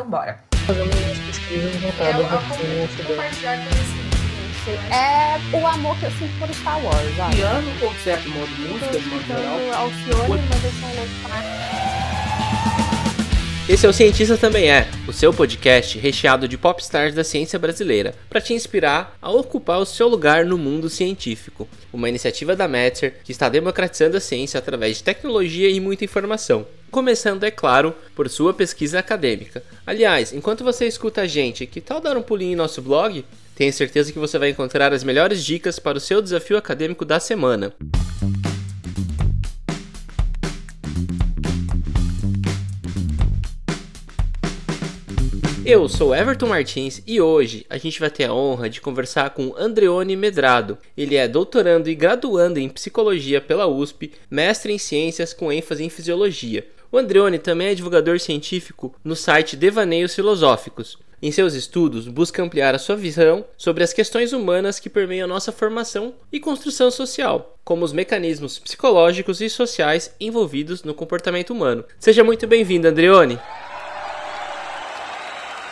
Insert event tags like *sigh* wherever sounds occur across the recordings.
Então bora. Fazendo umas pesquisas voltadas Eu, eu para o compartilhar conhecimento. É o amor que eu sinto por Star Wars, piano ou certo modo de música, de modo geral. Alcione, mas eu sou louco Esse é o Cientista Também É, o seu podcast recheado de popstars da ciência brasileira, para te inspirar a ocupar o seu lugar no mundo científico. Uma iniciativa da Metzer que está democratizando a ciência através de tecnologia e muita informação. Começando, é claro, por sua pesquisa acadêmica. Aliás, enquanto você escuta a gente, que tal dar um pulinho em nosso blog? Tenho certeza que você vai encontrar as melhores dicas para o seu desafio acadêmico da semana. Eu sou Everton Martins e hoje a gente vai ter a honra de conversar com Andreone Medrado. Ele é doutorando e graduando em psicologia pela USP, mestre em ciências com ênfase em fisiologia. O Andreone também é divulgador científico no site Devaneios Filosóficos. Em seus estudos, busca ampliar a sua visão sobre as questões humanas que permeiam nossa formação e construção social, como os mecanismos psicológicos e sociais envolvidos no comportamento humano. Seja muito bem-vindo, Andreone!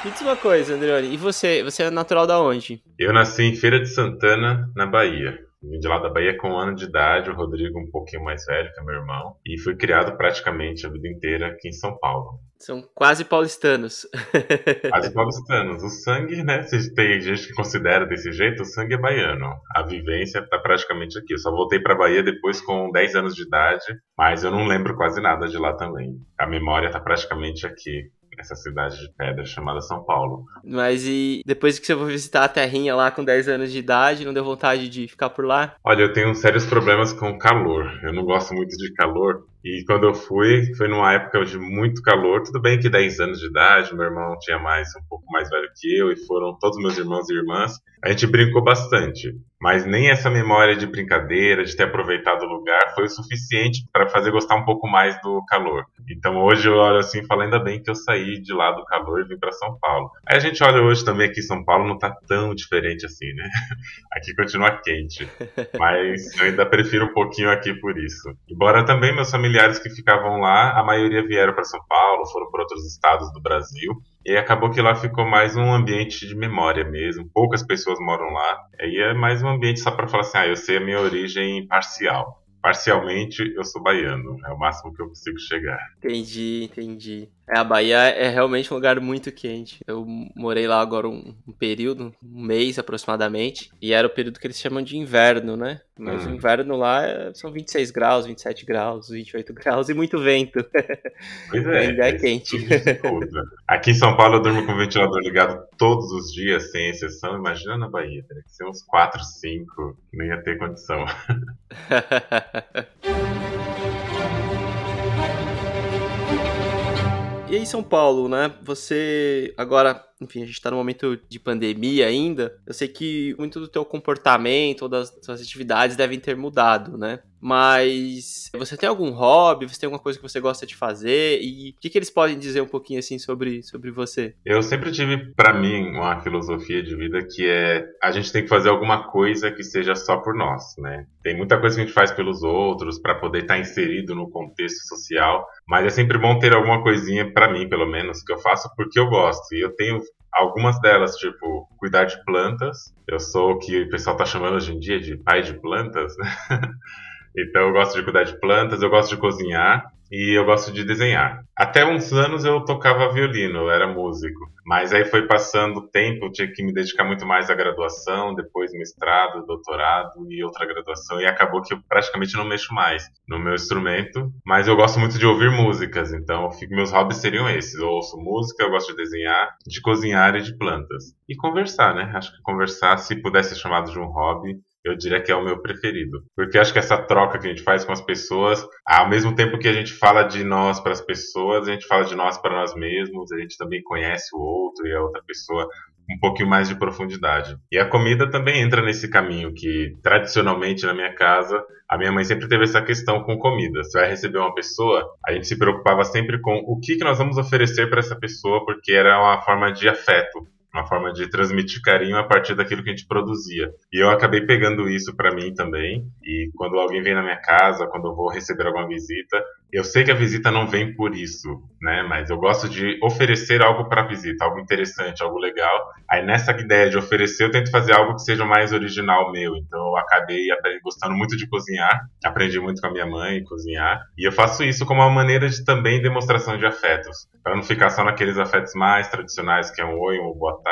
Me diz uma coisa, Andreone, e você? Você é natural da onde? Eu nasci em Feira de Santana, na Bahia. Vim de lá da Bahia com um ano de idade, o Rodrigo um pouquinho mais velho que é meu irmão, e fui criado praticamente a vida inteira aqui em São Paulo. São quase paulistanos. *laughs* Quase paulistanos. O sangue, né? Se tem gente que considera desse jeito, o sangue é baiano. A vivência tá praticamente aqui. Eu só voltei pra Bahia depois com 10 anos de idade, mas eu não lembro quase nada de lá também. A memória tá praticamente aqui. Nessa cidade de pedra chamada São Paulo. Mas e depois que você foi visitar a terrinha lá com 10 anos de idade, não deu vontade de ficar por lá? Olha, eu tenho sérios problemas com calor. Eu não gosto muito de calor. E quando eu fui, foi numa época de muito calor. Tudo bem que 10 anos de idade, meu irmão tinha mais, um pouco mais velho que eu, e foram todos meus irmãos e irmãs. A gente brincou bastante. Mas nem essa memória de brincadeira, de ter aproveitado o lugar, foi o suficiente para fazer gostar um pouco mais do calor. Então hoje eu olho assim e falo, ainda bem que eu saí de lá do calor e vim para São Paulo. Aí a gente olha hoje também aqui em São Paulo, não tá tão diferente assim, né? *laughs* Aqui continua quente. Mas eu ainda prefiro um pouquinho aqui por isso. Embora também meus familiares que ficavam lá, a maioria vieram para São Paulo, foram para outros estados do Brasil. E acabou que lá ficou mais um ambiente de memória mesmo. Poucas pessoas moram lá. Aí é mais um ambiente só para falar assim: ah, eu sei a minha origem parcial. Parcialmente eu sou baiano. É o máximo que eu consigo chegar. Entendi, entendi. É, a Bahia é realmente um lugar muito quente. Eu morei lá agora um, um período, um mês aproximadamente, e era o período que eles chamam de inverno, né? Mas Hum. o inverno lá é- são 26 graus, 27 graus, 28 graus e muito vento. Pois é. *laughs* Ainda é isso quente. Aqui em São Paulo eu durmo com o ventilador ligado todos os dias, sem exceção. Imagina na Bahia, teria que ser uns 4, 5, não ia ter condição. *laughs* E aí, São Paulo, né? Você agora, enfim, a gente tá no momento de pandemia ainda. Eu sei que muito do teu comportamento ou das suas atividades devem ter mudado, né? Mas você tem algum hobby? Você tem alguma coisa que você gosta de fazer? E o que, que eles podem dizer um pouquinho assim sobre, sobre você? Eu sempre tive pra mim uma filosofia de vida que é a gente tem que fazer alguma coisa que seja só por nós, né? Tem muita coisa que a gente faz pelos outros pra poder estar inserido no contexto social, mas é sempre bom ter alguma coisinha pra mim, pelo menos, que eu faço porque eu gosto. E eu tenho algumas delas, tipo, cuidar de plantas. Eu sou o que o pessoal tá chamando hoje em dia de pai de plantas, né? *laughs* Então eu gosto de cuidar de plantas, eu gosto de cozinhar e eu gosto de desenhar. Até uns anos eu tocava violino, eu era músico. Mas aí foi passando o tempo, eu tinha que me dedicar muito mais à graduação, depois mestrado, doutorado e outra graduação. E acabou que eu praticamente não mexo mais no meu instrumento. Mas eu gosto muito de ouvir músicas, então fico- meus hobbies seriam esses. Eu ouço música, eu gosto de desenhar, de cozinhar e de plantas. E conversar, né? Acho que conversar, se pudesse ser chamado de um hobby, eu diria que é o meu preferido. Porque acho que essa troca que a gente faz com as pessoas, ao mesmo tempo que a gente fala de nós para as pessoas, a gente fala de nós para nós mesmos, a gente também conhece o outro e a outra pessoa um pouquinho mais de profundidade. E a comida também entra nesse caminho que tradicionalmente na minha casa a minha mãe sempre teve essa questão com comida. Você vai receber uma pessoa, a gente se preocupava sempre com o que, que nós vamos oferecer para essa pessoa, porque era uma forma de afeto, uma forma de transmitir carinho a partir daquilo que a gente produzia. E eu acabei pegando isso para mim também. E quando alguém vem na minha casa, quando eu vou receber alguma visita, eu sei que a visita não vem por isso, né? Mas eu gosto de oferecer algo para a visita, algo interessante, algo legal. Aí nessa ideia de oferecer, eu tento fazer algo que seja mais original meu. Então eu acabei gostando muito de cozinhar, aprendi muito com a minha mãe cozinhar, e eu faço isso como uma maneira de também demonstração de afetos, para não ficar só naqueles afetos mais tradicionais, que é um oi, um boa tarde,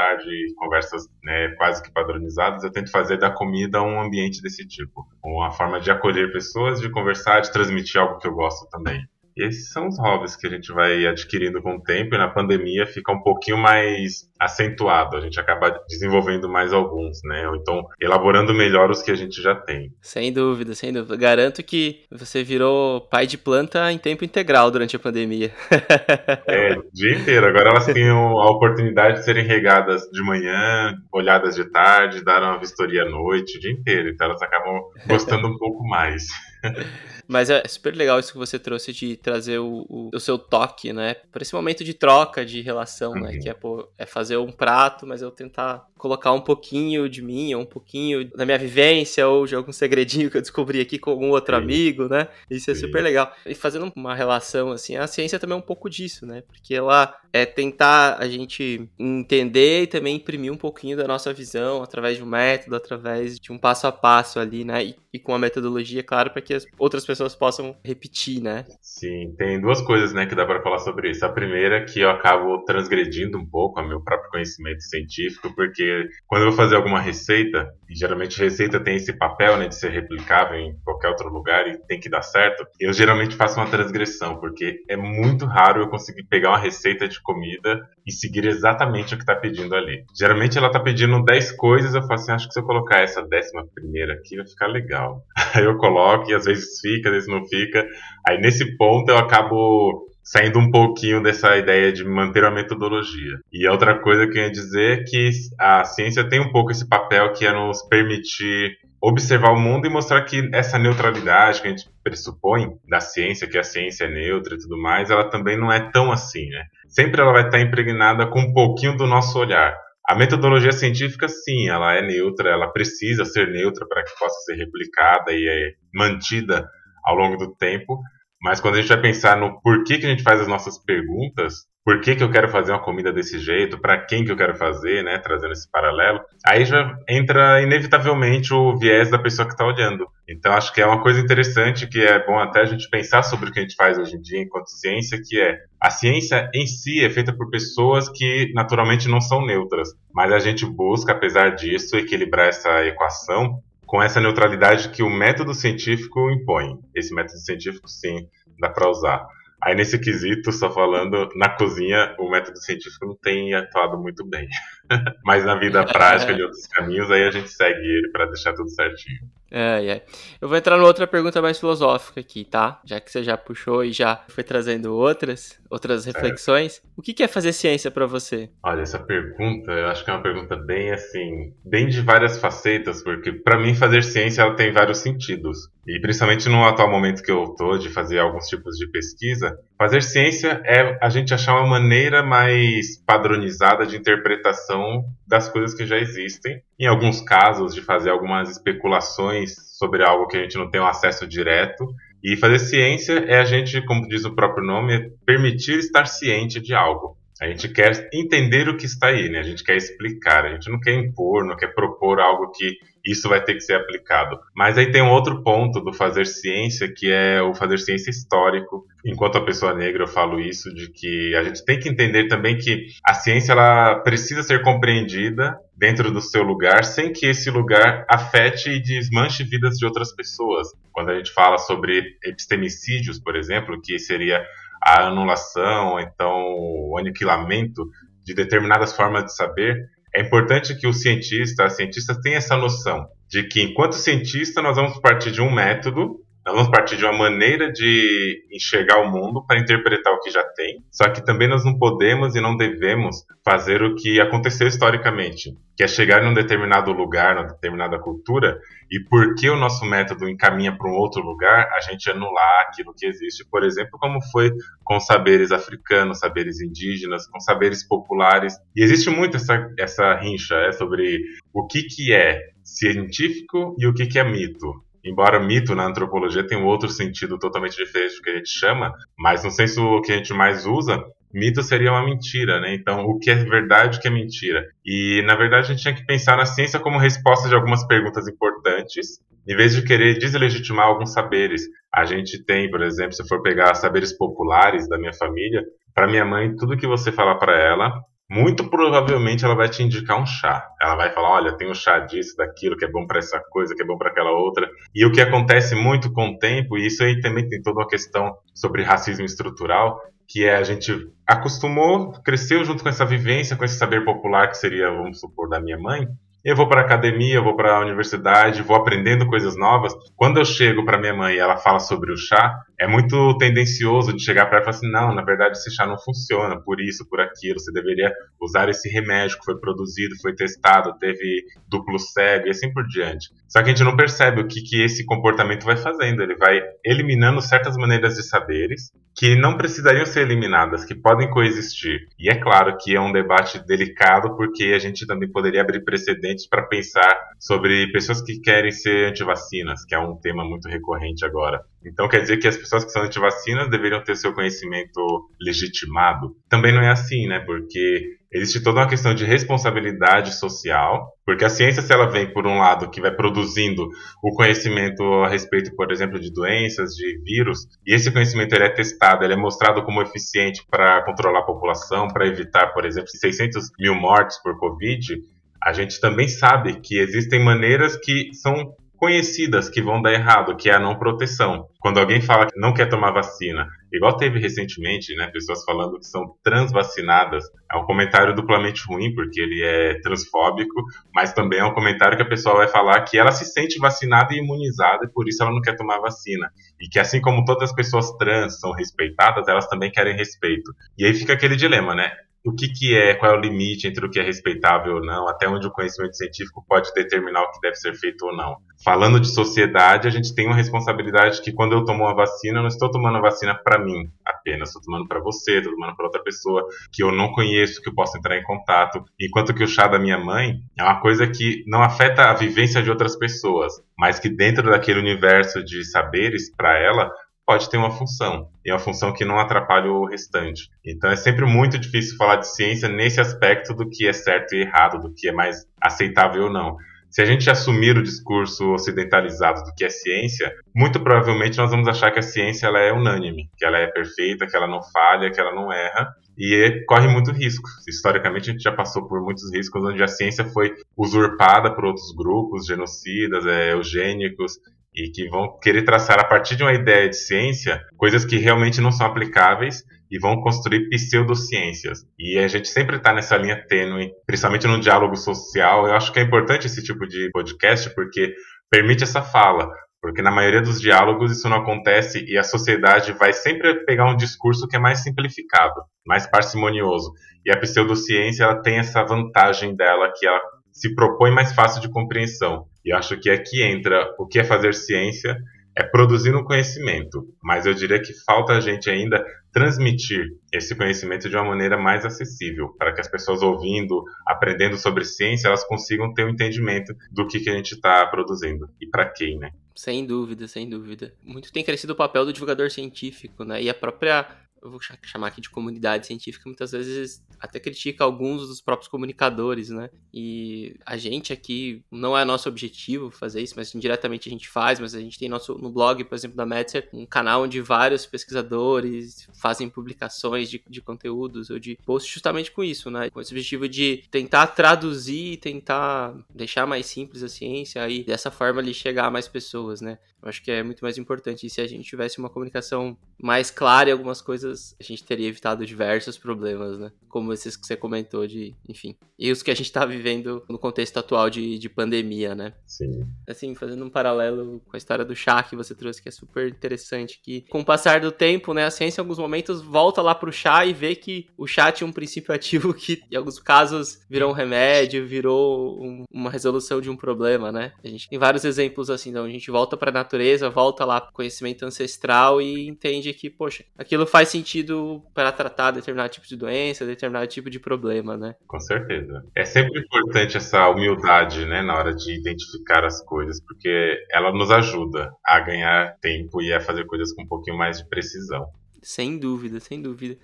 conversas né, quase que padronizadas. Eu tento fazer da comida um ambiente desse tipo, uma forma de acolher pessoas, de conversar, de transmitir algo que eu gosto também. E esses são os hobbies que a gente vai adquirindo com o tempo e na pandemia fica um pouquinho mais acentuado. A gente acaba desenvolvendo mais alguns, né? Ou então elaborando melhor os que a gente já tem. Sem dúvida, sem dúvida. Garanto que você virou pai de planta em tempo integral durante a pandemia. *laughs* é, o dia inteiro. Agora elas têm a oportunidade de serem regadas de manhã, olhadas de tarde, dar uma vistoria à noite, o dia inteiro. Então elas acabam gostando um pouco mais. *laughs* Mas é super legal isso que você trouxe de trazer o, o, o seu toque, né? Para esse momento de troca de relação, né? uhum. né? Que é, pô, é fazer um prato, mas eu tentar colocar um pouquinho de mim, ou um pouquinho da minha vivência, ou de algum segredinho que eu descobri aqui com algum outro Sim. amigo, né? Isso é Sim. super legal. E fazendo uma relação, assim, a ciência também é um pouco disso, né? Porque ela é tentar a gente entender e também imprimir um pouquinho da nossa visão através de um método, através de um passo a passo ali, né? E, e com a metodologia, claro, para que as outras pessoas possam repetir, né? Sim, tem duas coisas, né, que dá para falar sobre isso. A primeira é que eu acabo transgredindo um pouco o meu próprio conhecimento científico, porque quando eu vou fazer alguma receita, e geralmente receita tem esse papel, né, de ser replicável em qualquer outro lugar e tem que dar certo, eu geralmente faço uma transgressão, porque é muito raro eu conseguir pegar uma receita de comida e seguir exatamente o que está pedindo ali. Geralmente ela está pedindo 10 coisas, eu falo assim, acho que se eu colocar essa décima primeira aqui vai ficar legal. *laughs* Aí eu coloco e às vezes fica, às vezes não fica. Aí nesse ponto eu acabo saindo um pouquinho dessa ideia de manter a metodologia. E outra coisa que eu ia dizer é que a ciência tem um pouco esse papel que é nos permitir observar o mundo e mostrar que essa neutralidade que a gente pressupõe da ciência, que a ciência é neutra e tudo mais, ela também não é tão assim, né? Sempre ela vai estar impregnada com um pouquinho do nosso olhar. A metodologia científica, sim, ela é neutra, ela precisa ser neutra para que possa ser replicada e é mantida ao longo do tempo, mas quando a gente vai pensar no porquê que a gente faz as nossas perguntas, por que, que eu quero fazer uma comida desse jeito, para quem que eu quero fazer, né, trazendo esse paralelo, aí já entra inevitavelmente o viés da pessoa que está olhando. Então acho que é uma coisa interessante que é bom até a gente pensar sobre o que a gente faz hoje em dia enquanto ciência, que é a ciência em si é feita por pessoas que naturalmente não são neutras, mas a gente busca, apesar disso, equilibrar essa equação com essa neutralidade que o método científico impõe. Esse método científico, sim, dá para usar. Aí nesse quesito, só falando, na cozinha o método científico não tem atuado muito bem. *laughs* Mas na vida prática de outros caminhos, aí a gente segue ele para deixar tudo certinho. É, é. Eu vou entrar numa outra pergunta mais filosófica aqui, tá? Já que você já puxou e já foi trazendo outras, outras reflexões. O que é fazer ciência para você? Olha, essa pergunta, eu acho que é uma pergunta bem assim, bem de várias facetas, porque para mim fazer ciência ela tem vários sentidos. E principalmente no atual momento que eu tô de fazer alguns tipos de pesquisa, fazer ciência é a gente achar uma maneira mais padronizada de interpretação das coisas que já existem. Em alguns casos, de fazer algumas especulações sobre algo que a gente não tem um acesso direto. E fazer ciência é a gente, como diz o próprio nome, é permitir estar ciente de algo. A gente quer entender o que está aí, né? A gente quer explicar, a gente não quer impor, não quer propor algo que isso vai ter que ser aplicado. Mas aí tem um outro ponto do fazer ciência, que é o fazer ciência histórico. Enquanto a pessoa negra eu falo isso, de que a gente tem que entender também que a ciência ela precisa ser compreendida dentro do seu lugar, sem que esse lugar afete e desmanche vidas de outras pessoas. Quando a gente fala sobre epistemicídios, por exemplo, que seria a anulação, então o aniquilamento de determinadas formas de saber, é importante que o cientista, a cientista tenha essa noção de que enquanto cientista nós vamos partir de um método Nós vamos partir de uma maneira de enxergar o mundo para interpretar o que já tem. Só que também nós não podemos e não devemos fazer o que aconteceu historicamente, que é chegar num determinado lugar, numa determinada cultura, e porque o nosso método encaminha para um outro lugar, a gente anular aquilo que existe, por exemplo, como foi com saberes africanos, saberes indígenas, com saberes populares. E existe muito essa, essa rincha é, sobre o que, que é científico e o que, que é mito. Embora mito na antropologia tenha um outro sentido totalmente diferente do que a gente chama, mas no senso que a gente mais usa, mito seria uma mentira, né? Então, o que é verdade, o que é mentira? E, na verdade, a gente tinha que pensar na ciência como resposta de algumas perguntas importantes, em vez de querer deslegitimar alguns saberes. A gente tem, por exemplo, se for pegar saberes populares da minha família, para minha mãe, tudo que você falar para ela, muito provavelmente ela vai te indicar um chá. Ela vai falar: olha, tem um chá disso, daquilo, que é bom para essa coisa, que é bom para aquela outra. E o que acontece muito com o tempo, e isso aí também tem toda uma questão sobre racismo estrutural, que é a gente acostumou, cresceu junto com essa vivência, com esse saber popular que seria, vamos supor, da minha mãe, eu vou para academia, eu vou para a universidade, vou aprendendo coisas novas. Quando eu chego para minha mãe e ela fala sobre o chá, é muito tendencioso de chegar para ela e falar assim: não, na verdade esse chá não funciona, por isso, por aquilo. Você deveria usar esse remédio que foi produzido, foi testado, teve duplo cego e assim por diante. Só que a gente não percebe o que, que esse comportamento vai fazendo. Ele vai eliminando certas maneiras de saberes que não precisariam ser eliminadas, que podem coexistir. E é claro que é um debate delicado, porque a gente também poderia abrir precedentes para pensar sobre pessoas que querem ser antivacinas, que é um tema muito recorrente agora. Então quer dizer que as pessoas que são antivacinas deveriam ter seu conhecimento legitimado? Também não é assim, né? Porque Existe toda uma questão de responsabilidade social, porque a ciência, se ela vem por um lado que vai produzindo o conhecimento a respeito, por exemplo, de doenças, de vírus, e esse conhecimento ele é testado, ele é mostrado como eficiente para controlar a população, para evitar, por exemplo, 600 mil mortes por Covid, a gente também sabe que existem maneiras que são conhecidas que vão dar errado, que é a não proteção. Quando alguém fala que não quer tomar vacina, igual teve recentemente, né, pessoas falando que são transvacinadas, é um comentário duplamente ruim, porque ele é transfóbico, mas também é um comentário que a pessoa vai falar que ela se sente vacinada e imunizada e por isso ela não quer tomar vacina. E que assim como todas as pessoas trans são respeitadas, elas também querem respeito. E aí fica aquele dilema, né? O que, que é, qual é o limite entre o que é respeitável ou não, até onde o conhecimento científico pode determinar o que deve ser feito ou não. Falando de sociedade, a gente tem uma responsabilidade que quando eu tomo uma vacina, eu não estou tomando a vacina para mim apenas, estou tomando para você, estou tomando para outra pessoa que eu não conheço, que eu posso entrar em contato. Enquanto que o chá da minha mãe é uma coisa que não afeta a vivência de outras pessoas, mas que dentro daquele universo de saberes, para ela, pode ter uma função, e é uma função que não atrapalha o restante. Então é sempre muito difícil falar de ciência nesse aspecto do que é certo e errado, do que é mais aceitável ou não. Se a gente assumir o discurso ocidentalizado do que é ciência, muito provavelmente nós vamos achar que a ciência ela é unânime, que ela é perfeita, que ela não falha, que ela não erra, e corre muito risco. Historicamente, a gente já passou por muitos riscos onde a ciência foi usurpada por outros grupos, genocidas, é, eugênicos, e que vão querer traçar a partir de uma ideia de ciência coisas que realmente não são aplicáveis e vão construir pseudociências. E a gente sempre está nessa linha tênue, principalmente no diálogo social. Eu acho que é importante esse tipo de podcast porque permite essa fala. Porque na maioria dos diálogos isso não acontece e a sociedade vai sempre pegar um discurso que é mais simplificado, mais parcimonioso. E a pseudociência ela tem essa vantagem dela que ela se propõe mais fácil de compreensão. E acho que aqui entra o que é fazer ciência, é produzir um conhecimento, mas eu diria que falta a gente ainda transmitir esse conhecimento de uma maneira mais acessível, para que as pessoas ouvindo, aprendendo sobre ciência, elas consigam ter um entendimento do que, que a gente está produzindo e para quem, né? Sem dúvida, sem dúvida. Muito tem crescido o papel do divulgador científico, né? E a própria eu vou chamar aqui de comunidade científica, muitas vezes até critica alguns dos próprios comunicadores, né? E a gente aqui, não é nosso objetivo fazer isso, mas indiretamente a gente faz, mas a gente tem nosso, no blog, por exemplo, da Metzer, um canal onde vários pesquisadores fazem publicações de, de conteúdos ou de posts justamente com isso, né? Com esse objetivo de tentar traduzir, tentar deixar mais simples a ciência e dessa forma ali chegar a mais pessoas, né? Eu acho que é muito mais importante. E se a gente tivesse uma comunicação mais clara em algumas coisas, coisas, a gente teria evitado diversos problemas, né? Como esses que você comentou de, enfim. E os que a gente tá vivendo no contexto atual de, de pandemia, né? Sim. Assim, fazendo um paralelo com a história do chá que você trouxe, que é super interessante, que com o passar do tempo, né, a ciência em alguns momentos volta lá pro chá e vê que o chá tinha um princípio *laughs* ativo que, em alguns casos, virou um remédio, virou um, uma resolução de um problema, né? A gente tem vários exemplos assim, então a gente volta pra natureza, volta lá pro conhecimento ancestral e entende que, poxa, aquilo faz sentido para tratar determinado tipo de doença, determinado tipo de problema, né? Com certeza. É sempre importante essa humildade, né, na hora de identificar as coisas, porque ela nos ajuda a ganhar tempo e a fazer coisas com um pouquinho mais de precisão. Sem dúvida, sem dúvida.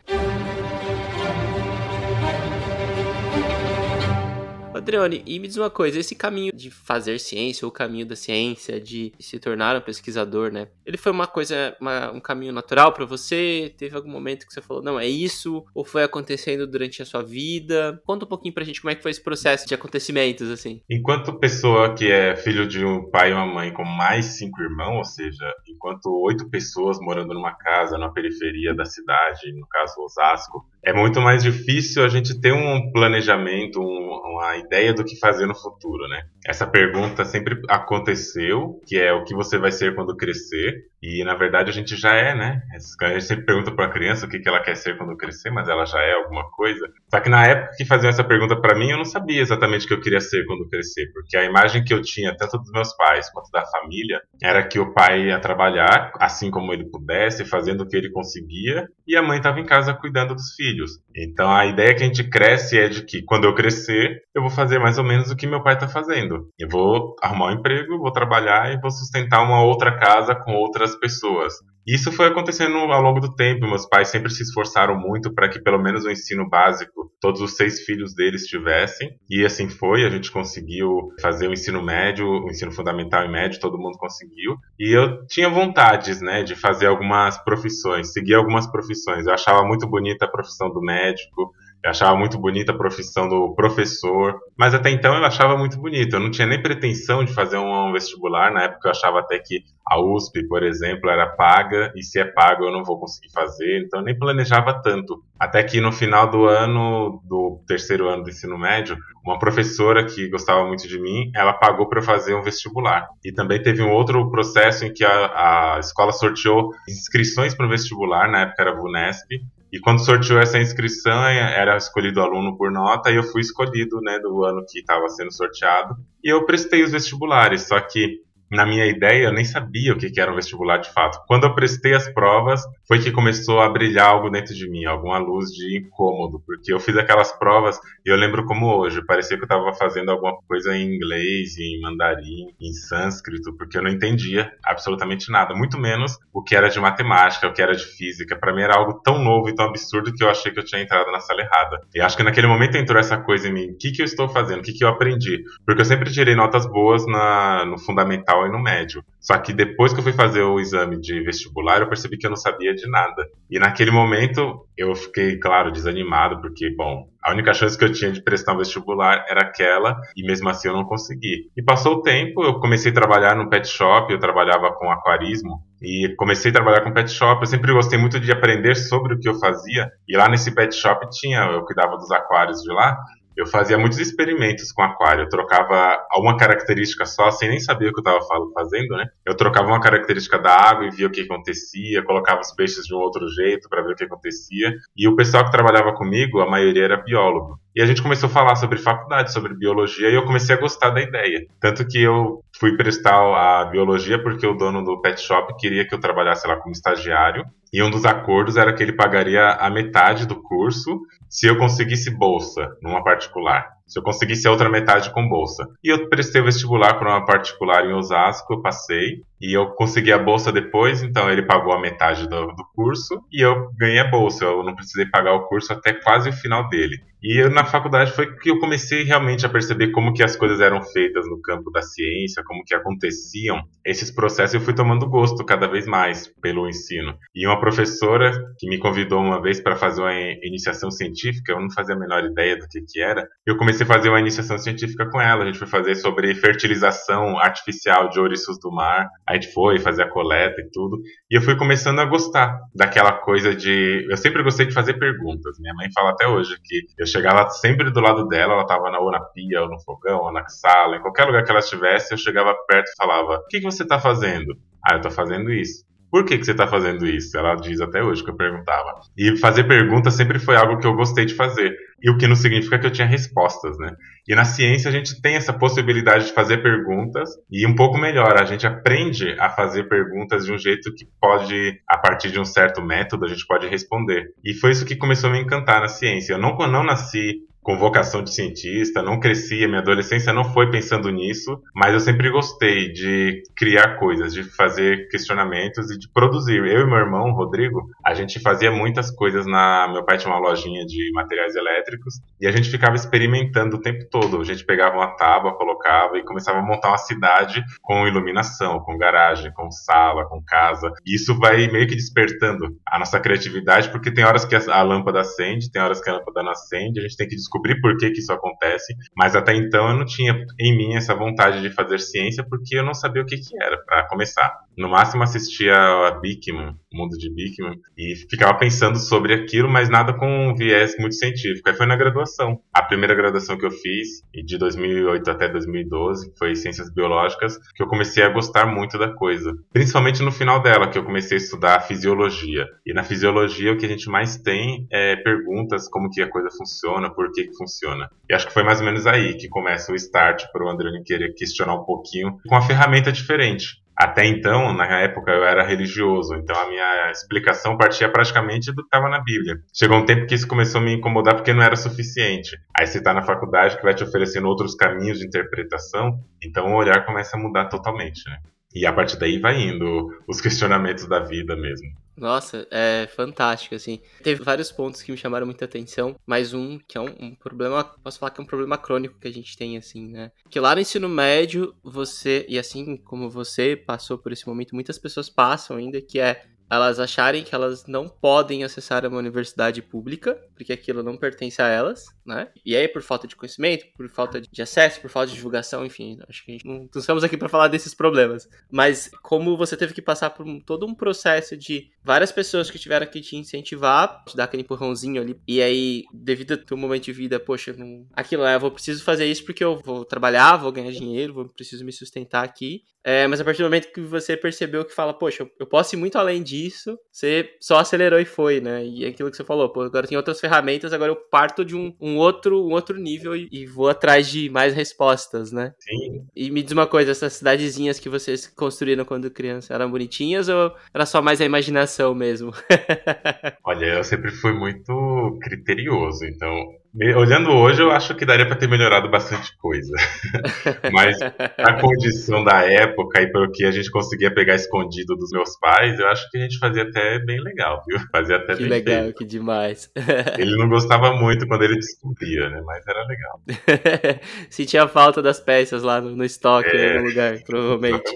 Adriane, e me diz uma coisa, esse caminho de fazer ciência, ou o caminho da ciência, de se tornar um pesquisador, né? Ele foi uma coisa, uma, um caminho natural para você? Teve algum momento que você falou, não, é isso? Ou foi acontecendo durante a sua vida? Conta um pouquinho pra gente como é que foi esse processo de acontecimentos, assim. Enquanto pessoa que é filho de um pai e uma mãe com mais cinco irmãos, ou seja, enquanto oito pessoas morando numa casa na periferia da cidade, no caso Osasco, é muito mais difícil a gente ter um planejamento, um, uma ideia do que fazer no futuro, né? Essa pergunta sempre aconteceu, que é o que você vai ser quando crescer, e na verdade a gente já é, né? A gente sempre pergunta para a criança o que ela quer ser quando crescer, mas ela já é alguma coisa. Só que na época que faziam essa pergunta para mim, eu não sabia exatamente o que eu queria ser quando crescer, porque a imagem que eu tinha, tanto dos meus pais quanto da família, era que o pai ia trabalhar assim como ele pudesse, fazendo o que ele conseguia, e a mãe estava em casa cuidando dos filhos. Então a ideia que a gente cresce é de que quando eu crescer, eu vou fazer mais ou menos o que meu pai está fazendo. Eu vou arrumar um emprego, vou trabalhar e vou sustentar uma outra casa com outras pessoas. Isso foi acontecendo ao longo do tempo. Meus pais sempre se esforçaram muito para que pelo menos o ensino básico todos os seis filhos deles tivessem. E assim foi. A gente conseguiu fazer o ensino médio, o ensino fundamental e médio, todo mundo conseguiu. E eu tinha vontades, né, de fazer algumas profissões, seguir algumas profissões. Eu achava muito bonita a profissão do médico. Eu achava muito bonita a profissão do professor, mas até então eu achava muito bonito. Eu não tinha nem pretensão de fazer um vestibular. Na época eu achava até que a USP, por exemplo, era paga e se é pago eu não vou conseguir fazer. Então eu nem planejava tanto. Até que no final do ano, do terceiro ano do ensino médio, uma professora que gostava muito de mim, ela pagou para eu fazer um vestibular. E também teve um outro processo em que a, a escola sorteou inscrições para o vestibular, na época era a VUNESP, e quando sorteou essa inscrição, é, era escolhido aluno por nota e eu fui escolhido, né, do ano que estava sendo sorteado. E eu prestei os vestibulares, só que na minha ideia, eu nem sabia o que era um vestibular de fato. Quando eu prestei as provas, foi que começou a brilhar algo dentro de mim, alguma luz de incômodo, porque eu fiz aquelas provas e eu lembro como hoje, parecia que eu estava fazendo alguma coisa em inglês, em mandarim, em sânscrito, porque eu não entendia absolutamente nada, muito menos o que era de matemática, o que era de física. Para mim era algo tão novo e tão absurdo que eu achei que eu tinha entrado na sala errada. E acho que naquele momento entrou essa coisa em mim: o que, que eu estou fazendo? O que, que eu aprendi? Porque eu sempre tirei notas boas na, no fundamental e no médio. Só que depois que eu fui fazer o exame de vestibular, eu percebi que eu não sabia de nada. E naquele momento eu fiquei, claro, desanimado, porque, bom, a única chance que eu tinha de prestar um vestibular era aquela, e mesmo assim eu não consegui. E passou o tempo, eu comecei a trabalhar no pet shop, eu trabalhava com aquarismo, e comecei a trabalhar com pet shop. Eu sempre gostei muito de aprender sobre o que eu fazia, e lá nesse pet shop tinha, eu cuidava dos aquários de lá, eu fazia muitos experimentos com aquário. Eu trocava uma característica só, sem nem saber o que eu estava fazendo, né? Eu trocava uma característica da água e via o que acontecia, colocava os peixes de um outro jeito para ver o que acontecia. E o pessoal que trabalhava comigo, a maioria era biólogo. E a gente começou a falar sobre faculdade, sobre biologia, e eu comecei a gostar da ideia. Tanto que eu fui prestar a biologia porque o dono do pet shop queria que eu trabalhasse lá como estagiário. E um dos acordos era que ele pagaria a metade do curso se eu conseguisse bolsa numa particular. Se eu conseguisse a outra metade com bolsa. E eu prestei o vestibular para uma particular em Osasco, eu passei. E eu consegui a bolsa depois, então ele pagou a metade do, do curso e eu ganhei a bolsa. Eu não precisei pagar o curso até quase o final dele. E eu, na faculdade foi que eu comecei realmente a perceber como que as coisas eram feitas no campo da ciência, como que aconteciam esses processos, eu fui tomando gosto cada vez mais pelo ensino. E uma professora que me convidou uma vez para fazer uma iniciação científica, eu não fazia a menor ideia do que que era, eu comecei a fazer uma iniciação científica com ela. A gente foi fazer sobre fertilização artificial de ouriços do mar. A gente foi fazer a coleta e tudo. E eu fui começando a gostar daquela coisa de. Eu sempre gostei de fazer perguntas. Minha mãe fala até hoje que eu chegava sempre do lado dela, ela estava na, ou na pia, ou no fogão, ou na sala, em qualquer lugar que ela estivesse, eu chegava perto e falava: O que, que você está fazendo? Ah, eu estou fazendo isso. Por que, que você está fazendo isso? Ela diz até hoje que eu perguntava. E fazer perguntas sempre foi algo que eu gostei de fazer. E o que não significa que eu tinha respostas, né? E na ciência a gente tem essa possibilidade de fazer perguntas e um pouco melhor, a gente aprende a fazer perguntas de um jeito que pode, a partir de um certo método, a gente pode responder. E foi isso que começou a me encantar na ciência. Eu não, não nasci com vocação de cientista, não cresci, a minha adolescência não foi pensando nisso, mas eu sempre gostei de criar coisas, de fazer questionamentos e de produzir. Eu e meu irmão, Rodrigo, a gente fazia muitas coisas na. Meu pai tinha uma lojinha de materiais elétricos e a gente ficava experimentando o tempo todo. A gente pegava uma tábua, colocava e começava a montar uma cidade com iluminação, com garagem, com sala, com casa. E isso vai meio que despertando a nossa criatividade, porque tem horas que a lâmpada acende, tem horas que a lâmpada não acende, a gente tem que descobrir por que, que isso acontece, mas até então eu não tinha em mim essa vontade de fazer ciência porque eu não sabia o que, que era, para começar. No máximo assistia a Bikman, o mundo de Bikman, e ficava pensando sobre aquilo, mas nada com um viés muito científico. Aí foi na graduação. A primeira graduação que eu fiz, de 2008 até 2012, foi Ciências Biológicas, que eu comecei a gostar muito da coisa. Principalmente no final dela, que eu comecei a estudar fisiologia. E na fisiologia o que a gente mais tem é perguntas como que a coisa funciona, por que que funciona. E acho que foi mais ou menos aí que começa o start para o Androni querer questionar um pouquinho com uma ferramenta diferente. Até então, na época, eu era religioso, então a minha explicação partia praticamente do que estava na Bíblia. Chegou um tempo que isso começou a me incomodar porque não era suficiente. Aí você está na faculdade que vai te oferecendo outros caminhos de interpretação, então o olhar começa a mudar totalmente. Né? E a partir daí vai indo os questionamentos da vida mesmo. Nossa, é fantástico, assim. Teve vários pontos que me chamaram muita atenção, mas um que é um, um, problema, posso falar que é um problema crônico que a gente tem, assim, né? Que lá no ensino médio, você, e assim como você passou por esse momento, muitas pessoas passam ainda, que é elas acharem que elas não podem acessar uma universidade pública, porque aquilo não pertence a elas, né? E aí, por falta de conhecimento, por falta de acesso, por falta de divulgação, enfim, acho que não, não estamos aqui para falar desses problemas. Mas como você teve que passar por um, todo um processo de várias pessoas que tiveram que te incentivar, te dar aquele empurrãozinho ali, e aí, devido ao teu momento de vida, poxa, não... aquilo é, eu vou preciso fazer isso porque eu vou trabalhar, vou ganhar dinheiro, vou preciso me sustentar aqui. É, mas a partir do momento que você percebeu que fala, poxa, eu posso ir muito além disso, você só acelerou e foi, né? E é aquilo que você falou, pô, agora tem outras ferramentas, agora eu parto de um, um outro, um outro nível e, e, vou atrás de mais respostas, né? Sim. E me diz uma coisa, essas cidadezinhas que vocês construíram quando criança, eram bonitinhas ou era só mais a imaginação mesmo? *laughs* Olha, eu sempre fui muito criterioso, então Olhando hoje, eu acho que daria para ter melhorado bastante coisa. *laughs* Mas a condição da época e pelo que a gente conseguia pegar escondido dos meus pais, eu acho que a gente fazia até bem legal, viu? Fazia até que bem legal, feito. que demais. *laughs* Ele não gostava muito quando ele descobria, né? Mas era legal. *laughs* Sentia falta das peças lá no, no estoque, é, no lugar, provavelmente.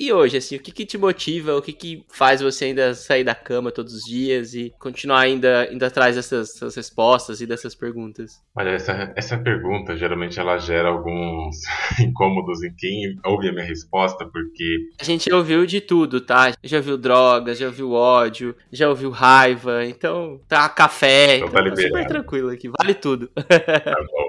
E hoje, assim, o que, que te motiva, o que, que faz você ainda sair da cama todos os dias e continuar ainda, indo atrás dessas, dessas respostas e dessas perguntas? Olha, essa, essa pergunta geralmente ela gera alguns *laughs* incômodos em quem ouve a minha resposta, porque. A gente já ouviu de tudo, tá? Já ouviu drogas, já ouviu ódio, já ouviu raiva, então tá café, então, então tá, tá super tranquilo aqui, vale tudo. Tá bom.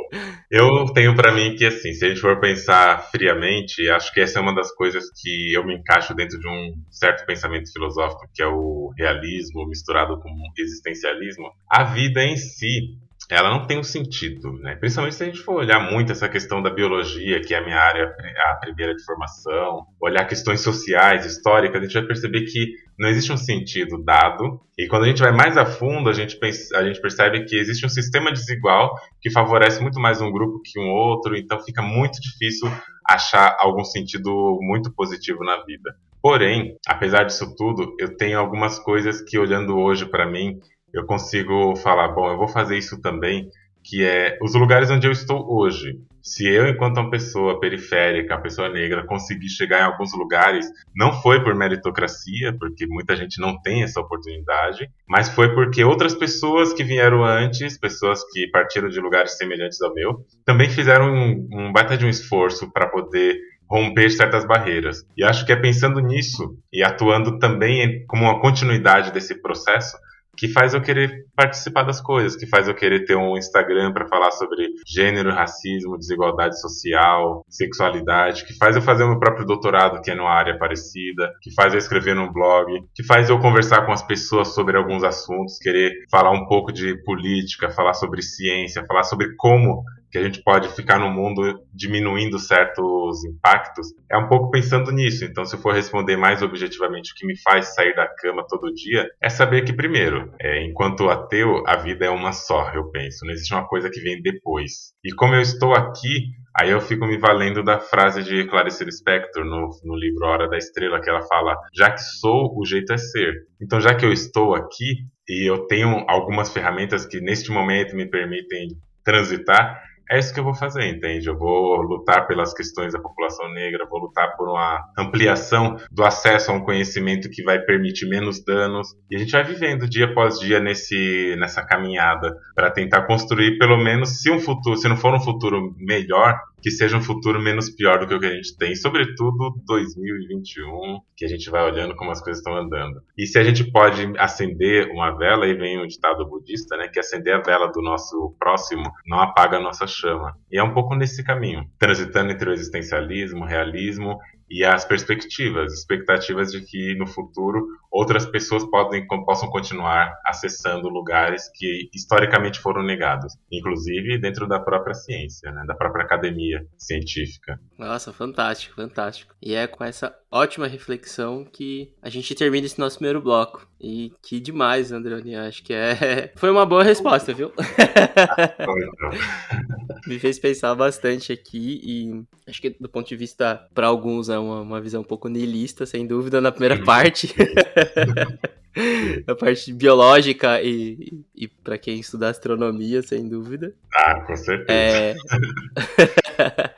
Eu tenho para mim que, assim, se a gente for pensar friamente, acho que essa é uma das coisas que eu me encaixo dentro de um certo pensamento filosófico, que é o realismo misturado com existencialismo. A vida em si, ela não tem um sentido, né? Principalmente se a gente for olhar muito essa questão da biologia, que é a minha área, a primeira de formação, olhar questões sociais, históricas, a gente vai perceber que não existe um sentido dado. E quando a gente vai mais a fundo, a gente, pensa, a gente percebe que existe um sistema desigual que favorece muito mais um grupo que um outro, então fica muito difícil achar algum sentido muito positivo na vida. Porém, apesar disso tudo, eu tenho algumas coisas que, olhando hoje para mim, eu consigo falar, bom, eu vou fazer isso também que é os lugares onde eu estou hoje. Se eu, enquanto uma pessoa periférica, uma pessoa negra, conseguir chegar em alguns lugares, não foi por meritocracia, porque muita gente não tem essa oportunidade, mas foi porque outras pessoas que vieram antes, pessoas que partiram de lugares semelhantes ao meu, também fizeram um, um baita de um esforço para poder romper certas barreiras. E acho que é pensando nisso e atuando também como uma continuidade desse processo que faz eu querer participar das coisas, que faz eu querer ter um Instagram para falar sobre gênero, racismo, desigualdade social, sexualidade, que faz eu fazer o meu próprio doutorado, que é numa área parecida, que faz eu escrever num blog, que faz eu conversar com as pessoas sobre alguns assuntos, querer falar um pouco de política, falar sobre ciência, falar sobre como que a gente pode ficar no mundo diminuindo certos impactos, é um pouco pensando nisso. Então, se eu for responder mais objetivamente o que me faz sair da cama todo dia, é saber que, primeiro, é, enquanto ateu, a vida é uma só, eu penso. Não existe uma coisa que vem depois. E como eu estou aqui, aí eu fico me valendo da frase de Clarice Lispector no, no livro Hora da Estrela, que ela fala: já que sou, o jeito é ser. Então, já que eu estou aqui e eu tenho algumas ferramentas que neste momento me permitem transitar, é isso que eu vou fazer, entende? Eu vou lutar pelas questões da população negra, vou lutar por uma ampliação do acesso a um conhecimento que vai permitir menos danos. E a gente vai vivendo dia após dia nesse, nessa caminhada para tentar construir, pelo menos, se um futuro, se não for um futuro melhor, que seja um futuro menos pior do que o que a gente tem, sobretudo 2021, que a gente vai olhando como as coisas estão andando. E se a gente pode acender uma vela, e vem o ditado budista, né, que acender a vela do nosso próximo não apaga a nossa chama. E é um pouco nesse caminho, transitando entre o existencialismo, o realismo e as perspectivas, expectativas de que no futuro outras pessoas podem, possam continuar acessando lugares que historicamente foram negados, inclusive dentro da própria ciência, né, da própria academia científica. Nossa, fantástico, fantástico. E é com essa ótima reflexão que a gente termina esse nosso primeiro bloco. E que demais, Androni. Acho que é. *laughs* Foi uma boa resposta, viu? *laughs* *laughs* Me fez pensar bastante aqui e acho que do ponto de vista, para alguns, é uma, uma visão um pouco niilista, sem dúvida, na primeira parte. *laughs* a parte biológica e, e, e para quem estuda astronomia, sem dúvida. Ah, com certeza. É... *laughs*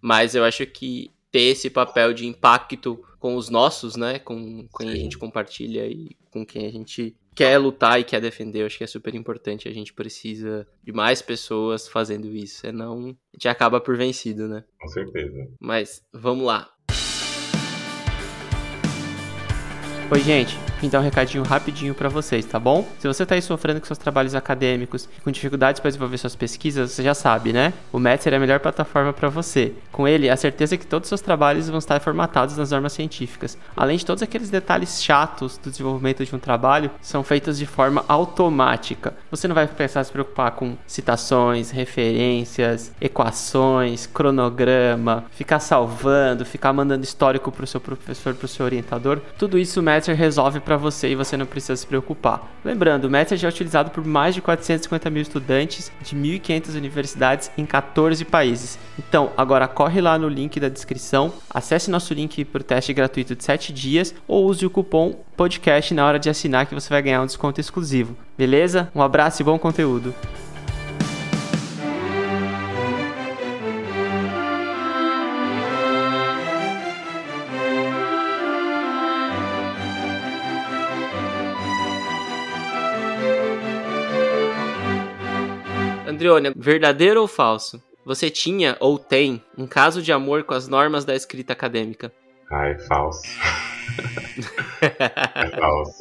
Mas eu acho que ter esse papel de impacto com os nossos, né? Com, com quem a gente compartilha e com quem a gente quer lutar e quer defender. Eu acho que é super importante. A gente precisa de mais pessoas fazendo isso. Senão a gente acaba por vencido, né? Com certeza. Mas vamos lá. Oi, gente. Então, um recadinho rapidinho para vocês, tá bom? Se você está aí sofrendo com seus trabalhos acadêmicos e com dificuldades para desenvolver suas pesquisas, você já sabe, né? O Metzer é a melhor plataforma para você. Com ele, a certeza é que todos os seus trabalhos vão estar formatados nas normas científicas. Além de todos aqueles detalhes chatos do desenvolvimento de um trabalho, são feitos de forma automática. Você não vai precisar se preocupar com citações, referências, equações, cronograma, ficar salvando, ficar mandando histórico para o seu professor, para o seu orientador. Tudo isso o Metzer resolve para para você e você não precisa se preocupar. Lembrando, o Message é utilizado por mais de 450 mil estudantes de 1.500 universidades em 14 países. Então, agora corre lá no link da descrição, acesse nosso link para o teste gratuito de 7 dias ou use o cupom podcast na hora de assinar que você vai ganhar um desconto exclusivo. Beleza? Um abraço e bom conteúdo! Andrione, verdadeiro ou falso? Você tinha ou tem um caso de amor com as normas da escrita acadêmica? Ah, é falso. é falso.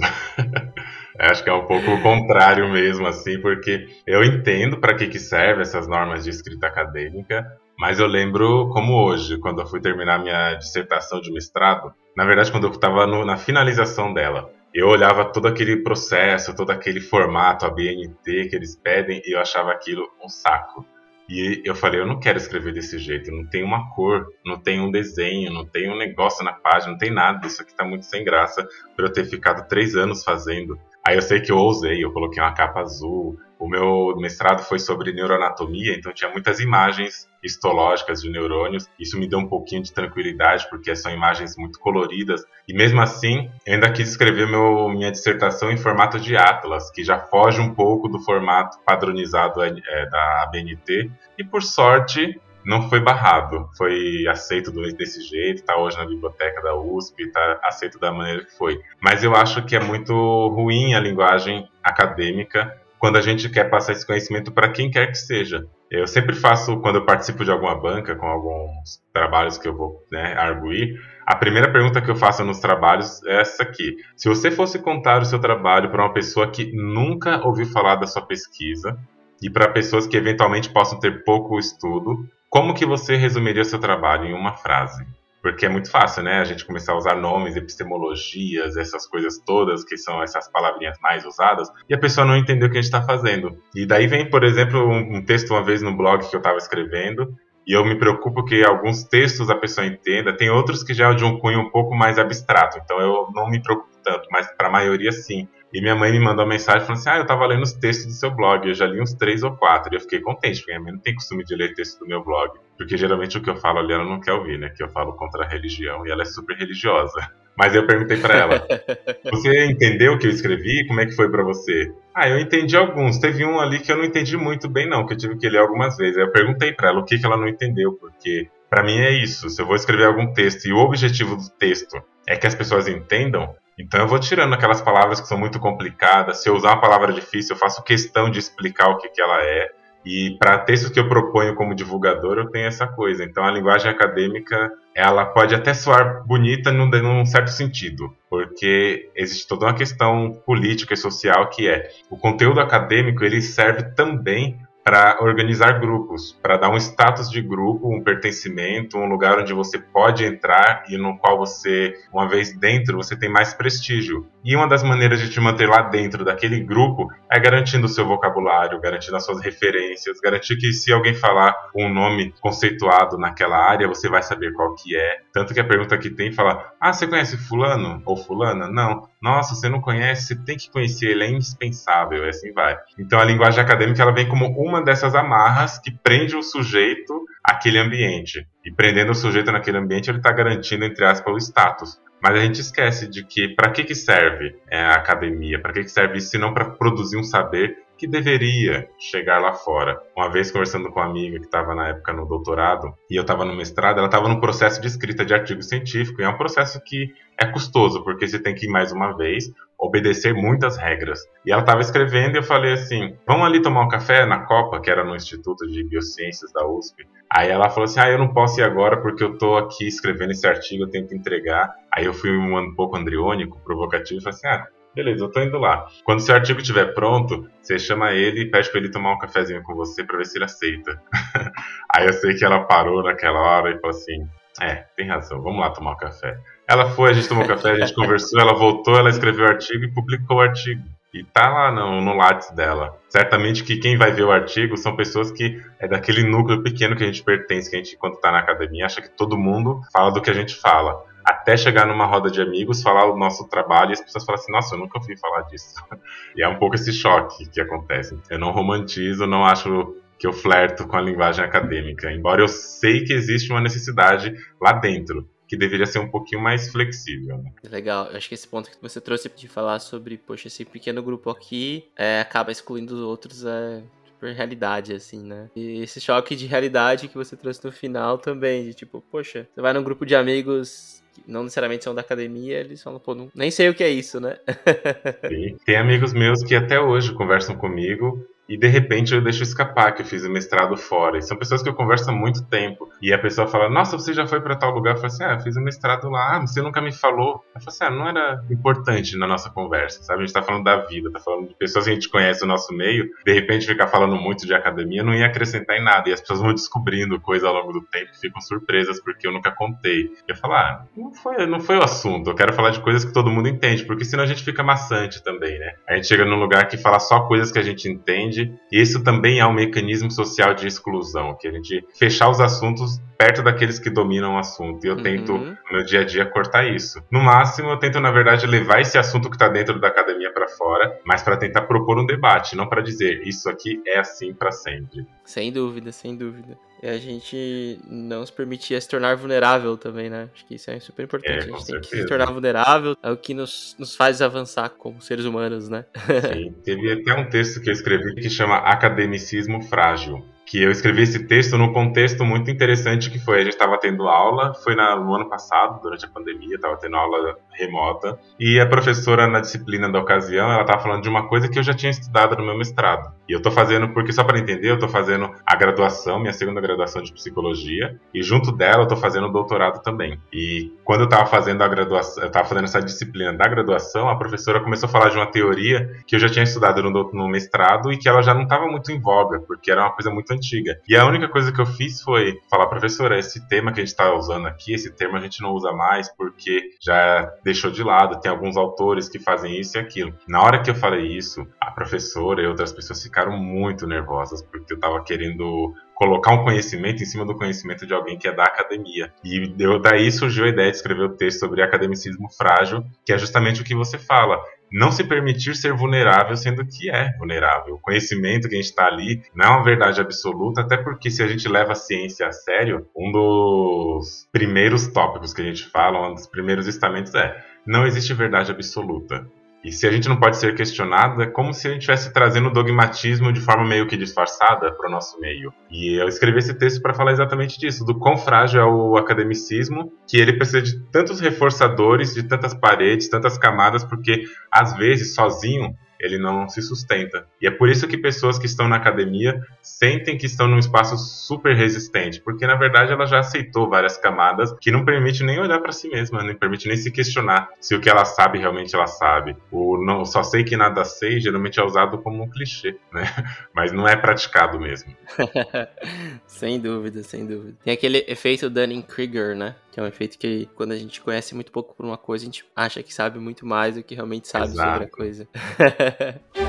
Acho que é um pouco o contrário mesmo, assim, porque eu entendo para que, que serve essas normas de escrita acadêmica, mas eu lembro como hoje, quando eu fui terminar minha dissertação de mestrado, na verdade, quando eu estava na finalização dela, eu olhava todo aquele processo, todo aquele formato, a BNT que eles pedem, e eu achava aquilo um saco. E eu falei, eu não quero escrever desse jeito, não tem uma cor, não tem um desenho, não tem um negócio na página, não tem nada, isso aqui tá muito sem graça para eu ter ficado três anos fazendo. Aí eu sei que eu ousei, eu coloquei uma capa azul. O meu mestrado foi sobre neuroanatomia, então tinha muitas imagens histológicas de neurônios. Isso me deu um pouquinho de tranquilidade, porque são imagens muito coloridas. E mesmo assim, ainda quis escrever meu, minha dissertação em formato de Atlas, que já foge um pouco do formato padronizado é, da ABNT. E por sorte, não foi barrado, foi aceito desse jeito, está hoje na biblioteca da USP, está aceito da maneira que foi. Mas eu acho que é muito ruim a linguagem acadêmica quando a gente quer passar esse conhecimento para quem quer que seja. Eu sempre faço, quando eu participo de alguma banca, com alguns trabalhos que eu vou né, arguir, a primeira pergunta que eu faço nos trabalhos é essa aqui. Se você fosse contar o seu trabalho para uma pessoa que nunca ouviu falar da sua pesquisa, e para pessoas que eventualmente possam ter pouco estudo, como que você resumiria seu trabalho em uma frase? Porque é muito fácil, né? A gente começar a usar nomes, epistemologias, essas coisas todas, que são essas palavrinhas mais usadas, e a pessoa não entendeu o que a gente está fazendo. E daí vem, por exemplo, um, um texto uma vez no blog que eu estava escrevendo, e eu me preocupo que alguns textos a pessoa entenda, tem outros que já é de um cunho um pouco mais abstrato, então eu não me preocupo tanto, mas para a maioria sim. E minha mãe me mandou uma mensagem falando assim: Ah, eu tava lendo os textos do seu blog, eu já li uns três ou quatro. E eu fiquei contente, porque minha mãe não tem costume de ler texto do meu blog. Porque geralmente o que eu falo ali ela não quer ouvir, né? Que eu falo contra a religião e ela é super religiosa. *laughs* Mas eu perguntei para ela: *laughs* Você entendeu o que eu escrevi? Como é que foi para você? Ah, eu entendi alguns. Teve um ali que eu não entendi muito bem, não, que eu tive que ler algumas vezes. Aí eu perguntei para ela o que, que ela não entendeu, porque para mim é isso. Se eu vou escrever algum texto e o objetivo do texto é que as pessoas entendam, então eu vou tirando aquelas palavras que são muito complicadas. Se eu usar uma palavra difícil, eu faço questão de explicar o que, que ela é. E para textos que eu proponho como divulgador, eu tenho essa coisa. Então a linguagem acadêmica, ela pode até soar bonita num, num certo sentido, porque existe toda uma questão política e social que é o conteúdo acadêmico ele serve também para organizar grupos, para dar um status de grupo, um pertencimento, um lugar onde você pode entrar e no qual você, uma vez dentro, você tem mais prestígio. E uma das maneiras de te manter lá dentro daquele grupo é garantindo o seu vocabulário, garantindo as suas referências, garantir que se alguém falar um nome conceituado naquela área, você vai saber qual que é. Tanto que a pergunta que tem fala: "Ah, você conhece fulano ou fulana?" Não. Nossa, você não conhece, você tem que conhecer, ele é indispensável, e assim vai. Então a linguagem acadêmica ela vem como uma dessas amarras que prende o sujeito àquele ambiente. E prendendo o sujeito naquele ambiente, ele está garantindo, entre aspas, o status. Mas a gente esquece de que para que, que serve é, a academia? Para que, que serve isso se não para produzir um saber que deveria chegar lá fora. Uma vez conversando com uma amiga que estava na época no doutorado e eu estava no mestrado, ela estava no processo de escrita de artigo científico e é um processo que é custoso porque você tem que ir mais uma vez obedecer muitas regras. E ela estava escrevendo e eu falei assim: "Vamos ali tomar um café na Copa, que era no Instituto de Biociências da USP". Aí ela falou assim: "Ah, eu não posso ir agora porque eu estou aqui escrevendo esse artigo, eu tenho que entregar". Aí eu fui um pouco andriônico, provocativo e falei assim: "Ah, Beleza, eu tô indo lá. Quando seu artigo estiver pronto, você chama ele e pede pra ele tomar um cafezinho com você pra ver se ele aceita. *laughs* Aí eu sei que ela parou naquela hora e falou assim: É, tem razão, vamos lá tomar um café. Ela foi, a gente tomou café, a gente conversou, ela voltou, ela escreveu o artigo e publicou o artigo. E tá lá no, no Lattes dela. Certamente que quem vai ver o artigo são pessoas que é daquele núcleo pequeno que a gente pertence, que a gente, quando tá na academia, acha que todo mundo fala do que a gente fala até chegar numa roda de amigos, falar o nosso trabalho e as pessoas falam assim: Nossa, eu nunca ouvi falar disso. *laughs* E é um pouco esse choque que acontece. Eu não romantizo, não acho que eu flerto com a linguagem acadêmica, embora eu sei que existe uma necessidade lá dentro. Que deveria ser um pouquinho mais flexível. Né? Legal, eu acho que esse ponto que você trouxe de falar sobre, poxa, esse pequeno grupo aqui é, acaba excluindo os outros é, realidade, assim, né? E esse choque de realidade que você trouxe no final também, de tipo, poxa, você vai num grupo de amigos que não necessariamente são da academia, eles falam, pô, não, nem sei o que é isso, né? *laughs* Sim. Tem amigos meus que até hoje conversam comigo e de repente eu deixo escapar que eu fiz o mestrado fora. E são pessoas que eu converso há muito tempo. E a pessoa fala: Nossa, você já foi para tal lugar? Eu falo assim: Ah, eu fiz o mestrado lá. Ah, você nunca me falou. Eu falo assim: Ah, não era importante na nossa conversa, sabe? A gente tá falando da vida, tá falando de pessoas que a gente conhece no nosso meio. De repente ficar falando muito de academia não ia acrescentar em nada. E as pessoas vão descobrindo coisa ao longo do tempo e ficam surpresas porque eu nunca contei. Eu falo: Ah, não foi, não foi o assunto. Eu quero falar de coisas que todo mundo entende, porque senão a gente fica maçante também, né? A gente chega num lugar que fala só coisas que a gente entende entende. E isso também é um mecanismo social de exclusão, que a gente fechar os assuntos perto daqueles que dominam o assunto. E eu tento, Uhum. no meu dia a dia, cortar isso. No máximo, eu tento, na verdade, levar esse assunto que está dentro da academia para fora, mas para tentar propor um debate, não para dizer isso aqui é assim para sempre. Sem dúvida, sem dúvida. E a gente não se permitir se tornar vulnerável também, né? Acho que isso é super importante. É, a gente tem que se tornar vulnerável, é o que nos, nos faz avançar como seres humanos, né? *laughs* Sim, teve até um texto que eu escrevi que chama Academicismo Frágil. Que eu escrevi esse texto num contexto muito interessante que foi, a gente estava tendo aula, foi na- no ano passado, durante a pandemia, estava tendo aula remota, e a professora na disciplina da ocasião, ela estava falando de uma coisa que eu já tinha estudado no meu mestrado. E eu tô fazendo, porque só para entender, eu tô fazendo a graduação, minha segunda graduação de psicologia, e junto dela eu tô fazendo o doutorado também. E quando eu estava fazendo a graduação, eu tava fazendo essa disciplina da graduação, a professora começou a falar de uma teoria que eu já tinha estudado no, no mestrado e que ela já não estava muito em voga, porque era uma coisa muito antiga. E a única coisa que eu fiz foi falar, professora, esse tema que a gente está usando aqui, esse termo a gente não usa mais porque já deixou de lado, tem alguns autores que fazem isso e aquilo. Na hora que eu falei isso, a professora e outras pessoas ficaram muito nervosas, porque eu estava querendo colocar um conhecimento em cima do conhecimento de alguém que é da academia. E daí surgiu a ideia de escrever o texto sobre academicismo frágil, que é justamente o que você fala. Não se permitir ser vulnerável, sendo que é vulnerável. O conhecimento que a gente está ali não é uma verdade absoluta, até porque se a gente leva a ciência a sério, um dos primeiros tópicos que a gente fala, um dos primeiros estamentos é não existe verdade absoluta. E se a gente não pode ser questionado, é como se a gente estivesse trazendo o dogmatismo de forma meio que disfarçada para o nosso meio. E eu escrevi esse texto para falar exatamente disso, do quão frágil é o academicismo, que ele precisa de tantos reforçadores, de tantas paredes, tantas camadas, porque às vezes sozinho ele não se sustenta. E é por isso que pessoas que estão na academia sentem que estão num espaço super resistente, porque na verdade ela já aceitou várias camadas que não permite nem olhar para si mesma, não permite nem se questionar se o que ela sabe realmente ela sabe. O não, só sei que nada sei geralmente é usado como um clichê, né? *laughs* Mas não é praticado mesmo. *laughs* sem dúvida, sem dúvida. Tem aquele efeito Dunning-Kruger, né? Que é um efeito que quando a gente conhece muito pouco por uma coisa, a gente acha que sabe muito mais do que realmente sabe sobre a Exato. coisa. *laughs*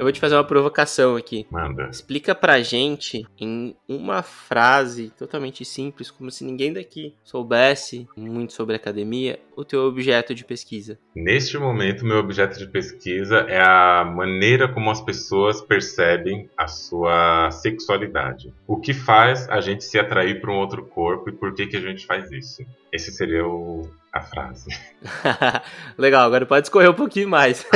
Eu vou te fazer uma provocação aqui. Manda. Explica pra gente em uma frase totalmente simples, como se ninguém daqui soubesse muito sobre academia, o teu objeto de pesquisa. Neste momento, meu objeto de pesquisa é a maneira como as pessoas percebem a sua sexualidade. O que faz a gente se atrair para um outro corpo e por que, que a gente faz isso? Esse seria o, a frase. *laughs* Legal, agora pode escorrer um pouquinho mais. *laughs*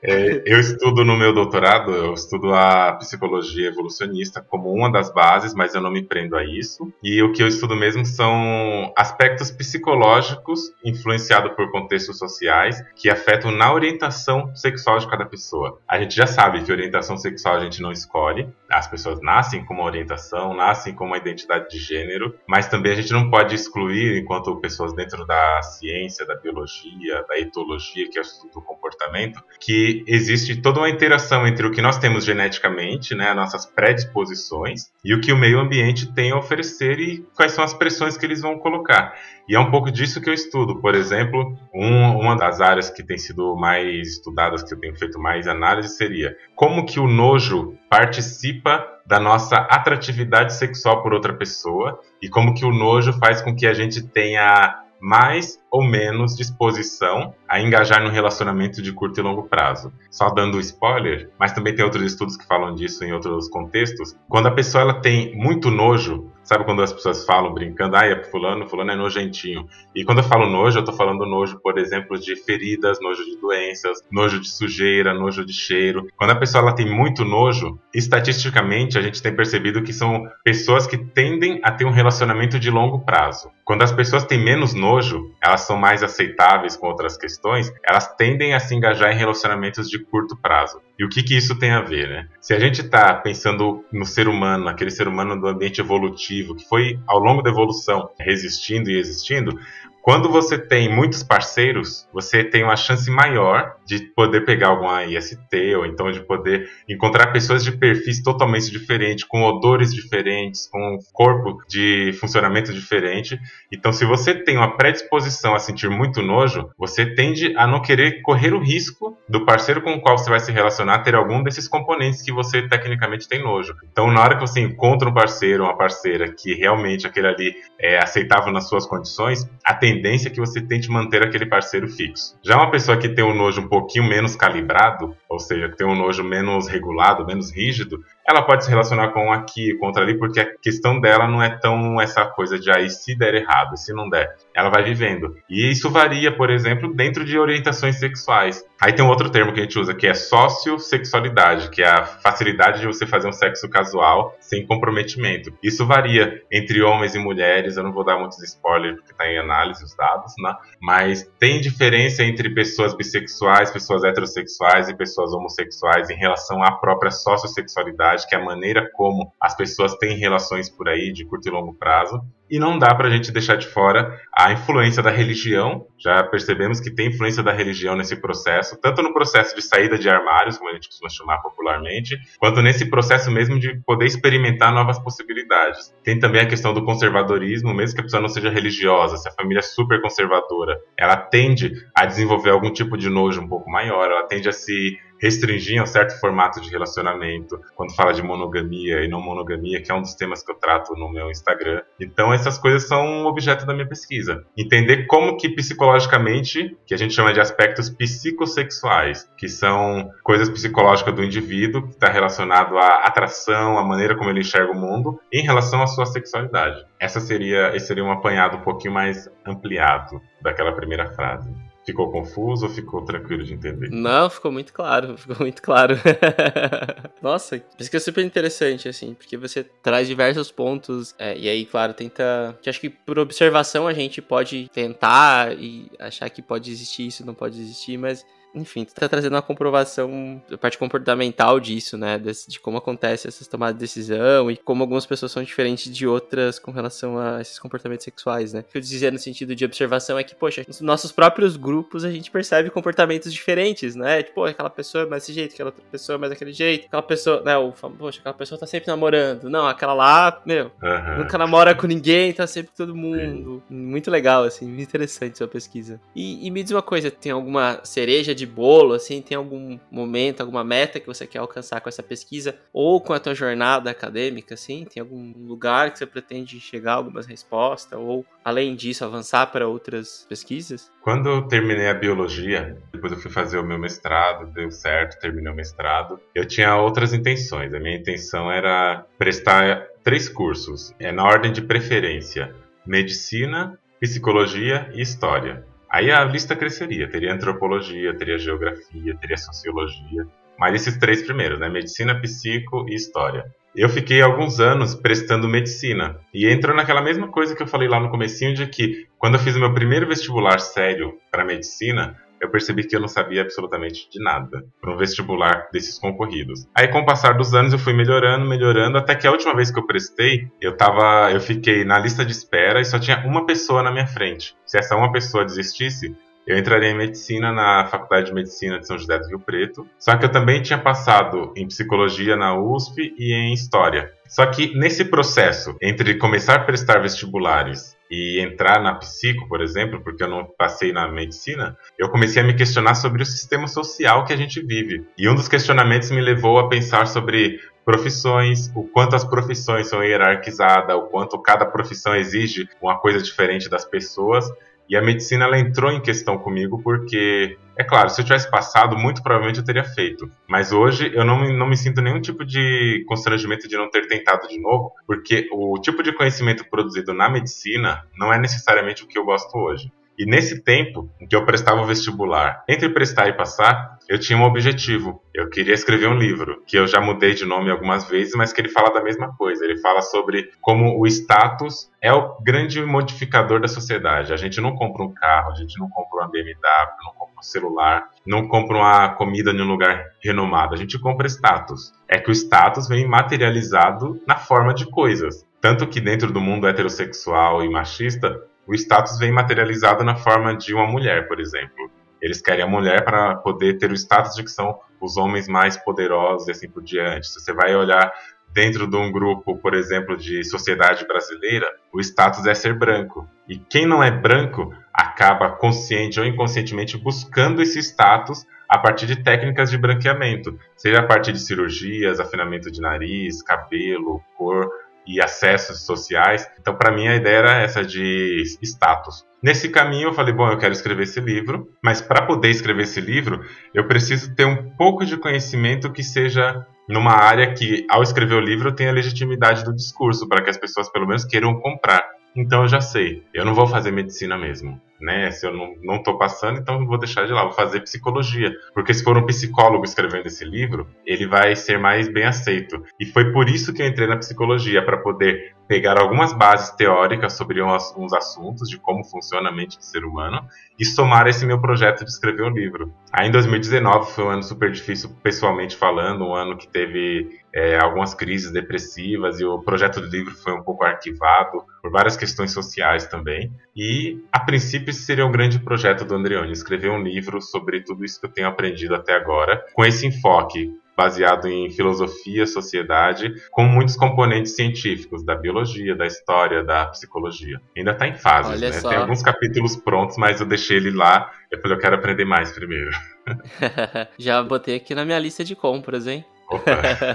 É, eu estudo no meu doutorado, eu estudo a psicologia evolucionista como uma das bases, mas eu não me prendo a isso. E o que eu estudo mesmo são aspectos psicológicos influenciados por contextos sociais que afetam na orientação sexual de cada pessoa. A gente já sabe que orientação sexual a gente não escolhe, as pessoas nascem com uma orientação, nascem com uma identidade de gênero, mas também a gente não pode excluir, enquanto pessoas dentro da ciência, da biologia, da etologia, que é o estudo do comportamento, que existe toda uma interação entre o que nós temos geneticamente, né, nossas predisposições, e o que o meio ambiente tem a oferecer e quais são as pressões que eles vão colocar. E é um pouco disso que eu estudo. Por exemplo, um- uma das áreas que tem sido mais estudadas, que eu tenho feito mais análise, seria como que o nojo participa da nossa atratividade sexual por outra pessoa e como que o nojo faz com que a gente tenha mais ou menos disposição a engajar no relacionamento de curto e longo prazo. Só dando spoiler, mas também tem outros estudos que falam disso em outros contextos. Quando a pessoa ela tem muito nojo, sabe quando as pessoas falam brincando, ah, é fulano, fulano é nojentinho. E quando eu falo nojo, eu tô falando nojo, por exemplo, de feridas, nojo de doenças, nojo de sujeira, nojo de cheiro. Quando a pessoa ela tem muito nojo, estatisticamente a gente tem percebido que são pessoas que tendem a ter um relacionamento de longo prazo. Quando as pessoas têm menos nojo, elas são mais aceitáveis com outras questões, elas tendem a se engajar em relacionamentos de curto prazo. E o que, que isso tem a ver, né? Se a gente está pensando no ser humano, aquele ser humano do ambiente evolutivo, que foi ao longo da evolução resistindo e existindo, quando você tem muitos parceiros, você tem uma chance maior de poder pegar alguma IST ou então de poder encontrar pessoas de perfis totalmente diferentes, com odores diferentes, com um corpo de funcionamento diferente. Então, se você tem uma predisposição a sentir muito nojo, você tende a não querer correr o risco do parceiro com o qual você vai se relacionar ter algum desses componentes que você tecnicamente tem nojo. Então, na hora que você encontra um parceiro ou uma parceira que realmente aquele ali é aceitável nas suas condições, a tendência é que você tente manter aquele parceiro fixo. Já uma pessoa que tem um nojo um pouquinho menos calibrado, ou seja, que tem um nojo menos regulado, menos rígido, ela pode se relacionar com aqui, com outro ali, porque a questão dela não é tão essa coisa de aí se der errado, se não der. Ela vai vivendo. E isso varia, por exemplo, dentro de orientações sexuais. Aí tem um outro termo que a gente usa que é sociosexualidade, que é a facilidade de você fazer um sexo casual sem comprometimento. Isso varia entre homens e mulheres, eu não vou dar muitos spoilers porque está em análise os dados, né? Mas tem diferença entre pessoas bissexuais, pessoas heterossexuais e pessoas homossexuais em relação à própria sociosexualidade, que é a maneira como as pessoas têm relações por aí de curto e longo prazo. E não dá para a gente deixar de fora a influência da religião. Já percebemos que tem influência da religião nesse processo, tanto no processo de saída de armários, como a gente costuma chamar popularmente, quanto nesse processo mesmo de poder experimentar novas possibilidades. Tem também a questão do conservadorismo, mesmo que a pessoa não seja religiosa, se a família é super conservadora, ela tende a desenvolver algum tipo de nojo um pouco maior, ela tende a se restringir um certo formato de relacionamento, quando fala de monogamia e não monogamia, que é um dos temas que eu trato no meu Instagram. Então essas coisas são objeto da minha pesquisa. Entender como que psicologicamente, que a gente chama de aspectos psicossexuais, que são coisas psicológicas do indivíduo, que está relacionado à atração, à maneira como ele enxerga o mundo, em relação à sua sexualidade. Essa seria, esse seria um apanhado um pouquinho mais ampliado daquela primeira frase. Ficou confuso ou ficou tranquilo de entender? Não, ficou muito claro, *laughs* ficou muito claro. *laughs* Nossa, isso que é super interessante, assim, porque você traz diversos pontos, é, e aí, claro, tenta. Que acho que por observação a gente pode tentar e achar que pode existir isso, não pode existir, mas enfim, tu tá trazendo uma comprovação da parte comportamental disso, né? De, de, como acontece essas tomadas de decisão e como algumas pessoas são diferentes de outras com relação a esses comportamentos sexuais, né? O que eu dizia no sentido de observação é que, poxa, nos nossos próprios grupos a gente percebe comportamentos diferentes, né? Tipo, aquela pessoa é mais desse jeito, aquela outra pessoa é mais daquele jeito, aquela pessoa, né? O, poxa, aquela pessoa tá sempre namorando. Não, aquela lá, meu, uhum. nunca namora com ninguém, tá sempre com todo mundo. Sim. Muito legal, assim, muito interessante sua pesquisa. E, e me diz uma coisa, tem alguma cereja de bolo, assim, tem algum momento, alguma meta que você quer alcançar com essa pesquisa ou com a tua jornada acadêmica, assim? Tem algum lugar que você pretende chegar algumas respostas ou, além disso, avançar para outras pesquisas? Quando eu terminei a biologia, depois eu fui fazer o meu mestrado, deu certo, terminei o mestrado, eu tinha outras intenções. A minha intenção era prestar três cursos, é na ordem de preferência: medicina, psicologia e história. Aí a lista cresceria, teria antropologia, teria geografia, teria sociologia, mas esses três primeiros, né? Medicina, psico e história. Eu fiquei alguns anos prestando medicina e entrou naquela mesma coisa que eu falei lá no comecinho de que quando eu fiz o meu primeiro vestibular sério para medicina, eu percebi que eu não sabia absolutamente de nada para um vestibular desses concorridos. Aí com o passar dos anos eu fui melhorando, melhorando, até que a última vez que eu prestei, eu tava, eu fiquei na lista de espera e só tinha uma pessoa na minha frente. Se essa uma pessoa desistisse, eu entraria em medicina na Faculdade de Medicina de São José do Rio Preto. Só que eu também tinha passado em psicologia na USP e em história. Só que nesse processo entre começar a prestar vestibulares e entrar na psico, por exemplo, porque eu não passei na medicina, eu comecei a me questionar sobre o sistema social que a gente vive. E um dos questionamentos me levou a pensar sobre profissões, o quanto as profissões são hierarquizadas, o quanto cada profissão exige uma coisa diferente das pessoas. E a medicina ela entrou em questão comigo porque, é claro, se eu tivesse passado, muito provavelmente eu teria feito. Mas hoje eu não, não me sinto nenhum tipo de constrangimento de não ter tentado de novo, porque o tipo de conhecimento produzido na medicina não é necessariamente o que eu gosto hoje. E nesse tempo em que eu prestava o vestibular, entre prestar e passar, eu tinha um objetivo. Eu queria escrever um livro, que eu já mudei de nome algumas vezes, mas que ele fala da mesma coisa. Ele fala sobre como o status é o grande modificador da sociedade. A gente não compra um carro, a gente não compra uma BMW, não compra um celular, não compra uma comida em um lugar renomado. A gente compra status. É que o status vem materializado na forma de coisas. Tanto que dentro do mundo heterossexual e machista, o status vem materializado na forma de uma mulher, por exemplo. Eles querem a mulher para poder ter o status de que são os homens mais poderosos e assim por diante. Se você vai olhar dentro de um grupo, por exemplo, de sociedade brasileira, o status é ser branco. E quem não é branco acaba consciente ou inconscientemente buscando esse status a partir de técnicas de branqueamento, seja a partir de cirurgias, afinamento de nariz, cabelo, cor e acessos sociais. Então, para mim, a ideia era essa de status. Nesse caminho, eu falei: bom, eu quero escrever esse livro, mas para poder escrever esse livro, eu preciso ter um pouco de conhecimento que seja numa área que, ao escrever o livro, tenha legitimidade do discurso, para que as pessoas, pelo menos, queiram comprar. Então, eu já sei, eu não vou fazer medicina mesmo né? Se eu não, não passando, então vou deixar de lá, vou fazer psicologia. Porque se for um psicólogo escrevendo esse livro, ele vai ser mais bem aceito. E foi por isso que eu entrei na psicologia, para poder pegar algumas bases teóricas sobre uns assuntos de como funciona a mente do ser humano e somar esse meu projeto de escrever um livro. Aí em 2019 foi um ano super difícil pessoalmente falando, um ano que teve é, algumas crises depressivas e o projeto do livro foi um pouco arquivado por várias questões sociais também. E a princípio esse seria um grande projeto do Andreoni, escrever um livro sobre tudo isso que eu tenho aprendido até agora, com esse enfoque baseado em filosofia, sociedade, com muitos componentes científicos da biologia, da história, da psicologia. Ainda está em fases, Olha né? só. Tem alguns capítulos prontos, mas eu deixei ele lá. Eu falei, eu quero aprender mais primeiro. *laughs* Já botei aqui na minha lista de compras, hein? Opa,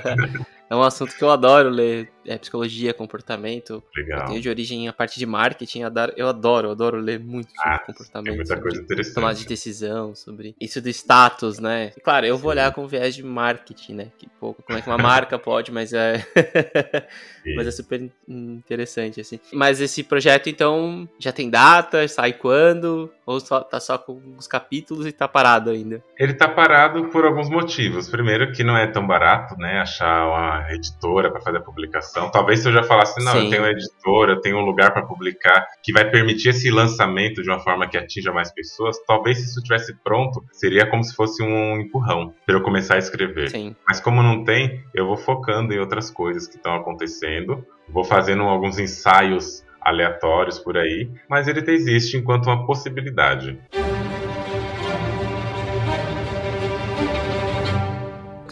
*laughs* é um assunto que eu adoro ler. É psicologia, comportamento. Eu legal. tenho de origem a parte de marketing. eu adoro- Eu adoro, eu ler muito sobre Ah, comportamento. Tem muita sobre coisa interessante. tomada de decisão, sobre isso do status, né? E, claro, eu vou olhar com viés de marketing, né? Que pouco, como é que uma marca *laughs* pode, mas é *laughs* mas é super interessante assim. Mas esse projeto então já tem data, sai quando? Ou só tá só com os capítulos e tá parado ainda? Ele tá parado por alguns motivos. Primeiro, que não é tão barato, né? Achar uma editora para fazer a publicação. Talvez se eu já falasse, não, Sim. eu tenho uma editora, eu tenho um lugar para publicar, que vai permitir esse lançamento de uma forma que atinja mais pessoas. Talvez se isso estivesse pronto, seria como se fosse um empurrão para eu começar a escrever. Sim. Mas como não tem, eu vou focando em outras coisas que estão acontecendo, vou fazendo alguns ensaios aleatórios por aí, mas ele existe enquanto uma possibilidade.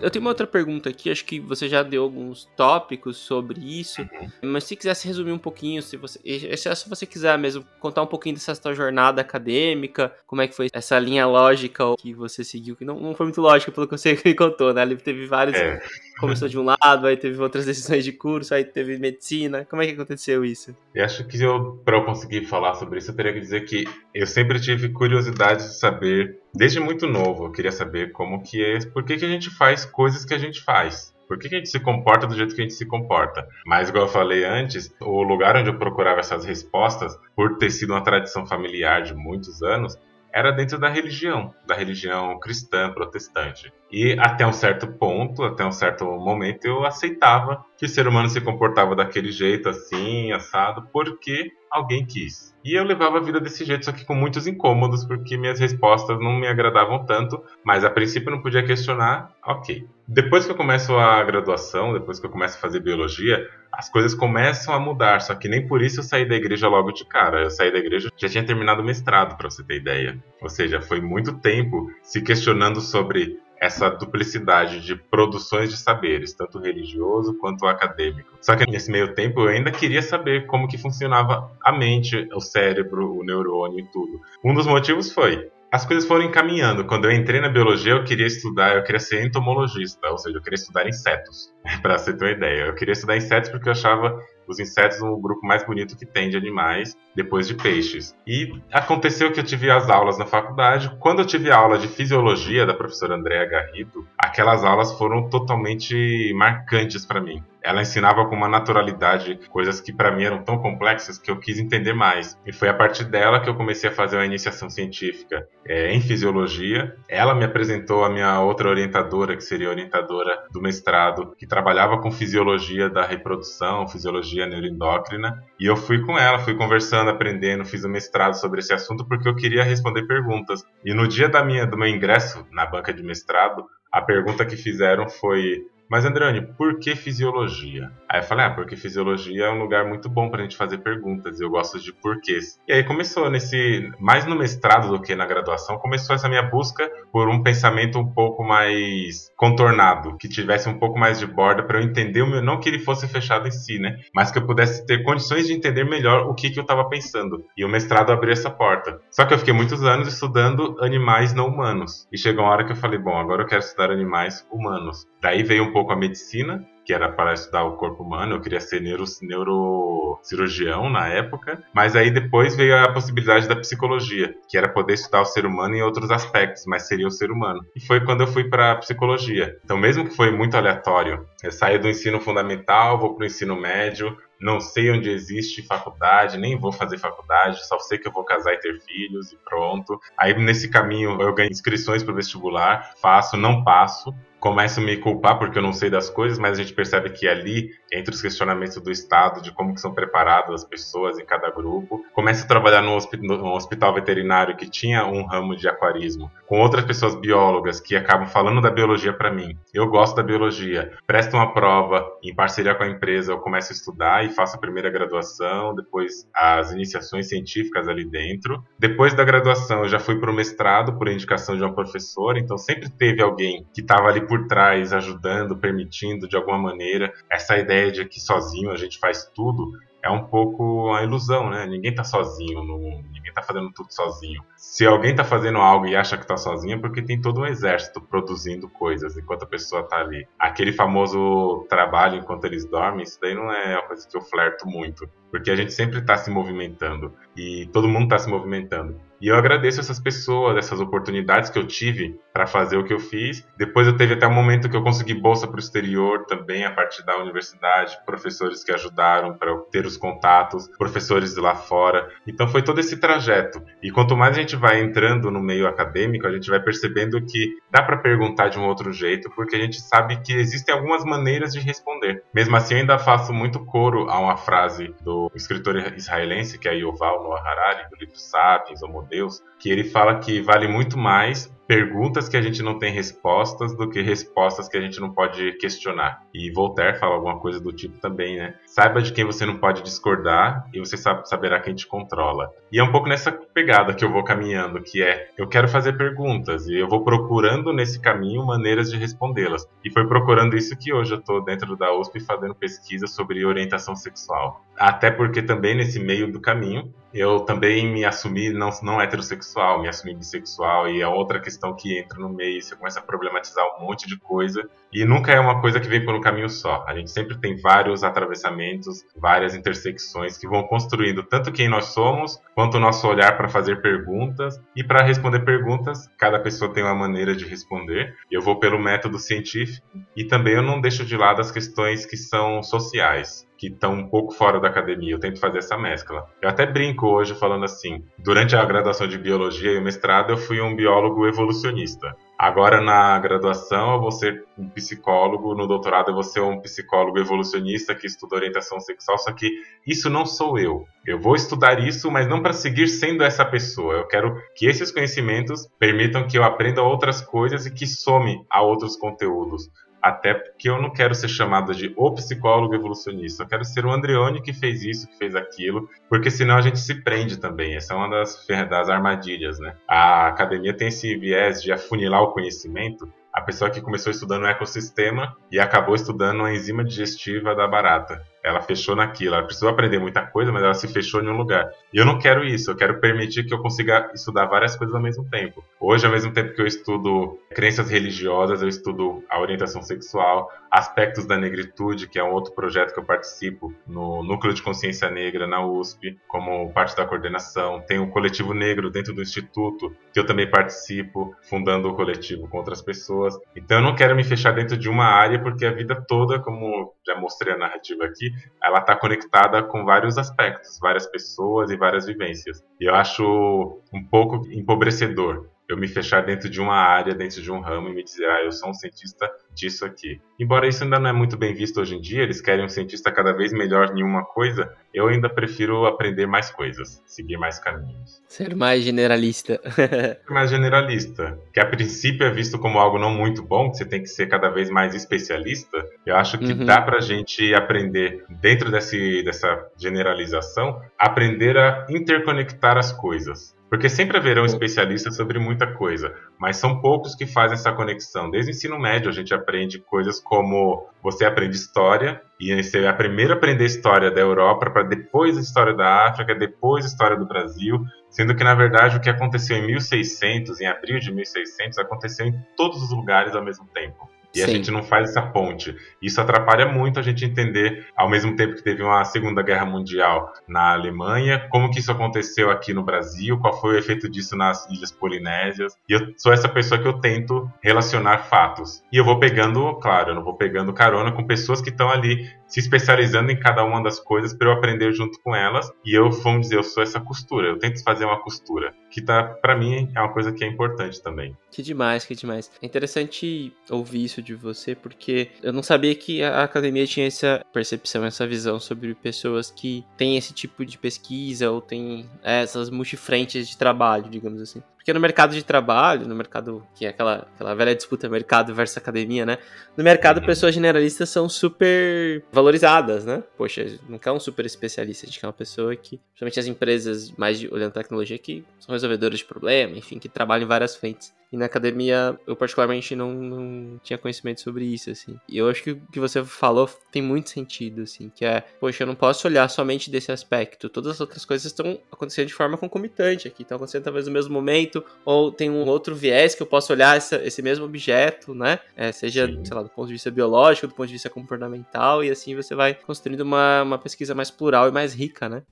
Eu tenho uma outra pergunta aqui, acho que você já deu alguns tópicos sobre isso, mas se quisesse resumir um pouquinho, se você, e se você quiser mesmo contar um pouquinho dessa sua jornada acadêmica, como é que foi essa linha lógica que você seguiu, que não, não foi muito lógica pelo que você *laughs* contou, né? Ele teve vários, É. começou de um lado, aí teve outras *laughs* decisões de curso, aí teve medicina, como é que aconteceu isso? E acho que eu, para eu conseguir falar sobre isso, eu teria que dizer que eu sempre tive curiosidade de saber, desde muito novo, eu queria saber como que é, por que, que a gente faz coisas que a gente faz. Por que, que a gente se comporta do jeito que a gente se comporta? Mas, igual eu falei antes, o lugar onde eu procurava essas respostas, por ter sido uma tradição familiar de muitos anos, era dentro da religião, da religião cristã, protestante. E até um certo ponto, até um certo momento, eu aceitava que o ser humano se comportava daquele jeito, assim, assado, porque alguém quis. E eu levava a vida desse jeito, só que com muitos incômodos, porque minhas respostas não me agradavam tanto, mas a princípio eu não podia questionar, ok. Depois que eu começo a graduação, depois que eu começo a fazer biologia, as coisas começam a mudar, só que nem por isso eu saí da igreja logo de cara. Eu saí da igreja, já tinha terminado o mestrado, para você ter ideia. Ou seja, foi muito tempo se questionando sobre essa duplicidade de produções de saberes, tanto religioso quanto acadêmico. Só que nesse meio tempo eu ainda queria saber como que funcionava a mente, o cérebro, o neurônio e tudo. Um dos motivos foi as coisas foram encaminhando. Quando eu entrei na biologia, eu queria estudar, eu queria ser entomologista, ou seja, eu queria estudar insetos, *laughs* para você ter uma ideia. Eu queria estudar insetos porque eu achava os insetos o grupo mais bonito que tem de animais, depois de peixes. E aconteceu que eu tive as aulas na faculdade. Quando eu tive a aula de fisiologia da professora Andréa Garrido, aquelas aulas foram totalmente marcantes para mim. Ela ensinava com uma naturalidade coisas que para mim eram tão complexas que eu quis entender mais. E foi a partir dela que eu comecei a fazer uma iniciação científica é, em fisiologia. Ela me apresentou a minha outra orientadora, que seria a orientadora do mestrado, que trabalhava com fisiologia da reprodução, fisiologia neuroendócrina. E eu fui com ela, fui conversando, aprendendo, fiz um mestrado sobre esse assunto porque eu queria responder perguntas. E no dia da minha, do meu ingresso na banca de mestrado, a pergunta que fizeram foi mas Androne, por que fisiologia? Aí eu falei, ah, porque fisiologia é um lugar muito bom pra gente fazer perguntas, e eu gosto de porquês. E aí começou nesse, mais no mestrado do que na graduação, começou essa minha busca por um pensamento um pouco mais contornado, que tivesse um pouco mais de borda para eu entender o meu, não que ele fosse fechado em si, né, mas que eu pudesse ter condições de entender melhor o que, que eu estava pensando. E o mestrado abriu essa porta. Só que eu fiquei muitos anos estudando animais não humanos. E chegou uma hora que eu falei, bom, agora eu quero estudar animais humanos. Daí veio um pouco a medicina, que era para estudar o corpo humano, eu queria ser neuro, neurocirurgião na época, mas aí depois veio a possibilidade da psicologia, que era poder estudar o ser humano em outros aspectos, mas seria o ser humano. E foi quando eu fui para psicologia. Então, mesmo que foi muito aleatório, eu saí do ensino fundamental, vou para o ensino médio, não sei onde existe faculdade, nem vou fazer faculdade, só sei que eu vou casar e ter filhos e pronto. Aí nesse caminho eu ganho inscrições para o vestibular, faço, não passo, começo a me culpar porque eu não sei das coisas, mas a gente percebe que ali, entre os questionamentos do Estado, de como que são preparadas as pessoas em cada grupo, começo a trabalhar num hospital, hospital veterinário que tinha um ramo de aquarismo, com outras pessoas biólogas que acabam falando da biologia para mim. Eu gosto da biologia, presto uma prova em parceria com a empresa, eu começo a estudar e faço a primeira graduação, depois as iniciações científicas ali dentro. Depois da graduação, eu já fui para o mestrado por indicação de uma professora, então sempre teve alguém que estava ali por trás, ajudando, permitindo de alguma maneira. Essa ideia de que sozinho a gente faz tudo é um pouco uma ilusão, né? Ninguém está sozinho no mundo, ninguém está fazendo tudo sozinho. Se alguém está fazendo algo e acha que está sozinho, é porque tem todo um exército produzindo coisas enquanto a pessoa está ali. Aquele famoso trabalho enquanto eles dormem, isso daí não é uma coisa que eu flerto muito, porque a gente sempre está se movimentando e todo mundo está se movimentando. E eu agradeço essas pessoas, essas oportunidades que eu tive para fazer o que eu fiz. Depois eu teve até um momento que eu consegui bolsa para o exterior também a partir da universidade, professores que ajudaram para ter os contatos, professores de lá fora. Então foi todo esse trajeto. E quanto mais a gente vai entrando no meio acadêmico, a gente vai percebendo que dá para perguntar de um outro jeito, porque a gente sabe que existem algumas maneiras de responder. Mesmo assim, eu ainda faço muito coro a uma frase do escritor israelense, que é Yuval Noah Harari, do livro Sapiens, Homo Deus, que ele fala que vale muito mais perguntas que a gente não tem respostas do que respostas que a gente não pode questionar. E Voltaire fala alguma coisa do tipo também, né? Saiba de quem você não pode discordar e você sabe, saberá quem te controla. E é um pouco nessa pegada que eu vou caminhando, que é eu quero fazer perguntas e eu vou procurando nesse caminho maneiras de respondê-las. E foi procurando isso que hoje eu estou dentro da USP fazendo pesquisa sobre orientação sexual. Até porque também nesse meio do caminho eu também me assumi não, não heterossexual, me assumi bissexual e é outra questão que entra no meio, você começa a problematizar um monte de coisa e nunca é uma coisa que vem por um caminho só. A gente sempre tem vários atravessamentos, várias intersecções que vão construindo tanto quem nós somos, quanto o nosso olhar para fazer perguntas e para responder perguntas, cada pessoa tem uma maneira de responder. Eu vou pelo método científico e também eu não deixo de lado as questões que são sociais que estão um pouco fora da academia. Eu tento fazer essa mescla. Eu até brinco hoje falando assim: durante a graduação de biologia e o mestrado, eu fui um biólogo evolucionista. Agora, na graduação, eu vou ser um psicólogo, no doutorado, eu vou ser um psicólogo evolucionista que estuda orientação sexual. Só que isso não sou eu. Eu vou estudar isso, mas não para seguir sendo essa pessoa. Eu quero que esses conhecimentos permitam que eu aprenda outras coisas e que some a outros conteúdos. Até porque eu não quero ser chamado de o psicólogo evolucionista. Eu quero ser o Andreoni que fez isso, que fez aquilo, porque senão a gente se prende também. Essa é uma das, das armadilhas, né? A academia tem esse viés de afunilar o conhecimento. A pessoa que começou estudando o ecossistema e acabou estudando a enzima digestiva da barata ela fechou naquilo. Ela precisou aprender muita coisa, mas ela se fechou em um lugar. E eu não quero isso. Eu quero permitir que eu consiga estudar várias coisas ao mesmo tempo. Hoje, ao mesmo tempo que eu estudo crenças religiosas, eu estudo a orientação sexual, aspectos da negritude, que é um outro projeto que eu participo no Núcleo de Consciência Negra na USP, como parte da coordenação. Tem o Coletivo Negro dentro do Instituto, que eu também participo, fundando o coletivo com outras pessoas. Então, eu não quero me fechar dentro de uma área, porque a vida toda, como já mostrei a narrativa aqui, ela está conectada com vários aspectos, várias pessoas e várias vivências. E eu acho um pouco empobrecedor eu me fechar dentro de uma área, dentro de um ramo e me dizer, ah, eu sou um cientista disso aqui. Embora isso ainda não é muito bem visto hoje em dia, eles querem um cientista cada vez melhor em uma coisa, eu ainda prefiro aprender mais coisas, seguir mais caminhos. Ser mais generalista. *laughs* Ser mais generalista, que a princípio é visto como algo não muito bom, que você tem que ser cada vez mais especialista. Eu acho que Uhum. dá pra gente aprender, dentro desse, dessa generalização, aprender a interconectar as coisas. Porque sempre haverão especialistas sobre muita coisa, mas são poucos que fazem essa conexão. Desde o ensino médio a gente aprende coisas como você aprende história, e você é primeiro aprender história da Europa, para depois a história da África, depois a história do Brasil, sendo que na verdade o que aconteceu em 1600, em abril de 1600, aconteceu em todos os lugares ao mesmo tempo. E a Sim. gente não faz essa ponte. Isso atrapalha muito a gente entender, ao mesmo tempo que teve uma Segunda Guerra Mundial na Alemanha, como que isso aconteceu aqui no Brasil, qual foi o efeito disso nas Ilhas Polinésias. E eu sou essa pessoa que eu tento relacionar fatos. E eu vou pegando, claro, eu não vou pegando carona com pessoas que estão ali se especializando em cada uma das coisas para eu aprender junto com elas. E eu, vamos dizer, eu sou essa costura. Eu tento fazer uma costura, que tá, para mim, é uma coisa que é importante também. Que demais, que demais. É interessante ouvir isso de você, porque eu não sabia que a academia tinha essa percepção, essa visão sobre pessoas que têm esse tipo de pesquisa ou têm essas multifrentes de trabalho, digamos assim. Porque no mercado de trabalho, no mercado que é aquela, aquela velha disputa mercado versus academia, né? No mercado, Uhum. pessoas generalistas são super valorizadas, né? Poxa, não quer um super especialista, a gente quer uma pessoa que, principalmente as empresas mais de, olhando tecnologia, que são resolvedoras de problema, enfim, que trabalham em várias frentes. E na academia, eu particularmente não, não tinha conhecimento sobre isso, assim. E eu acho que o que você falou tem muito sentido, assim, que é, poxa, eu não posso olhar somente desse aspecto. Todas as outras coisas estão acontecendo de forma concomitante aqui, estão acontecendo talvez no mesmo momento, ou tem um outro viés que eu posso olhar essa- esse mesmo objeto, né? É, seja, Sim. sei lá, do ponto de vista biológico, do ponto de vista comportamental, e assim você vai construindo uma, uma pesquisa mais plural e mais rica, né?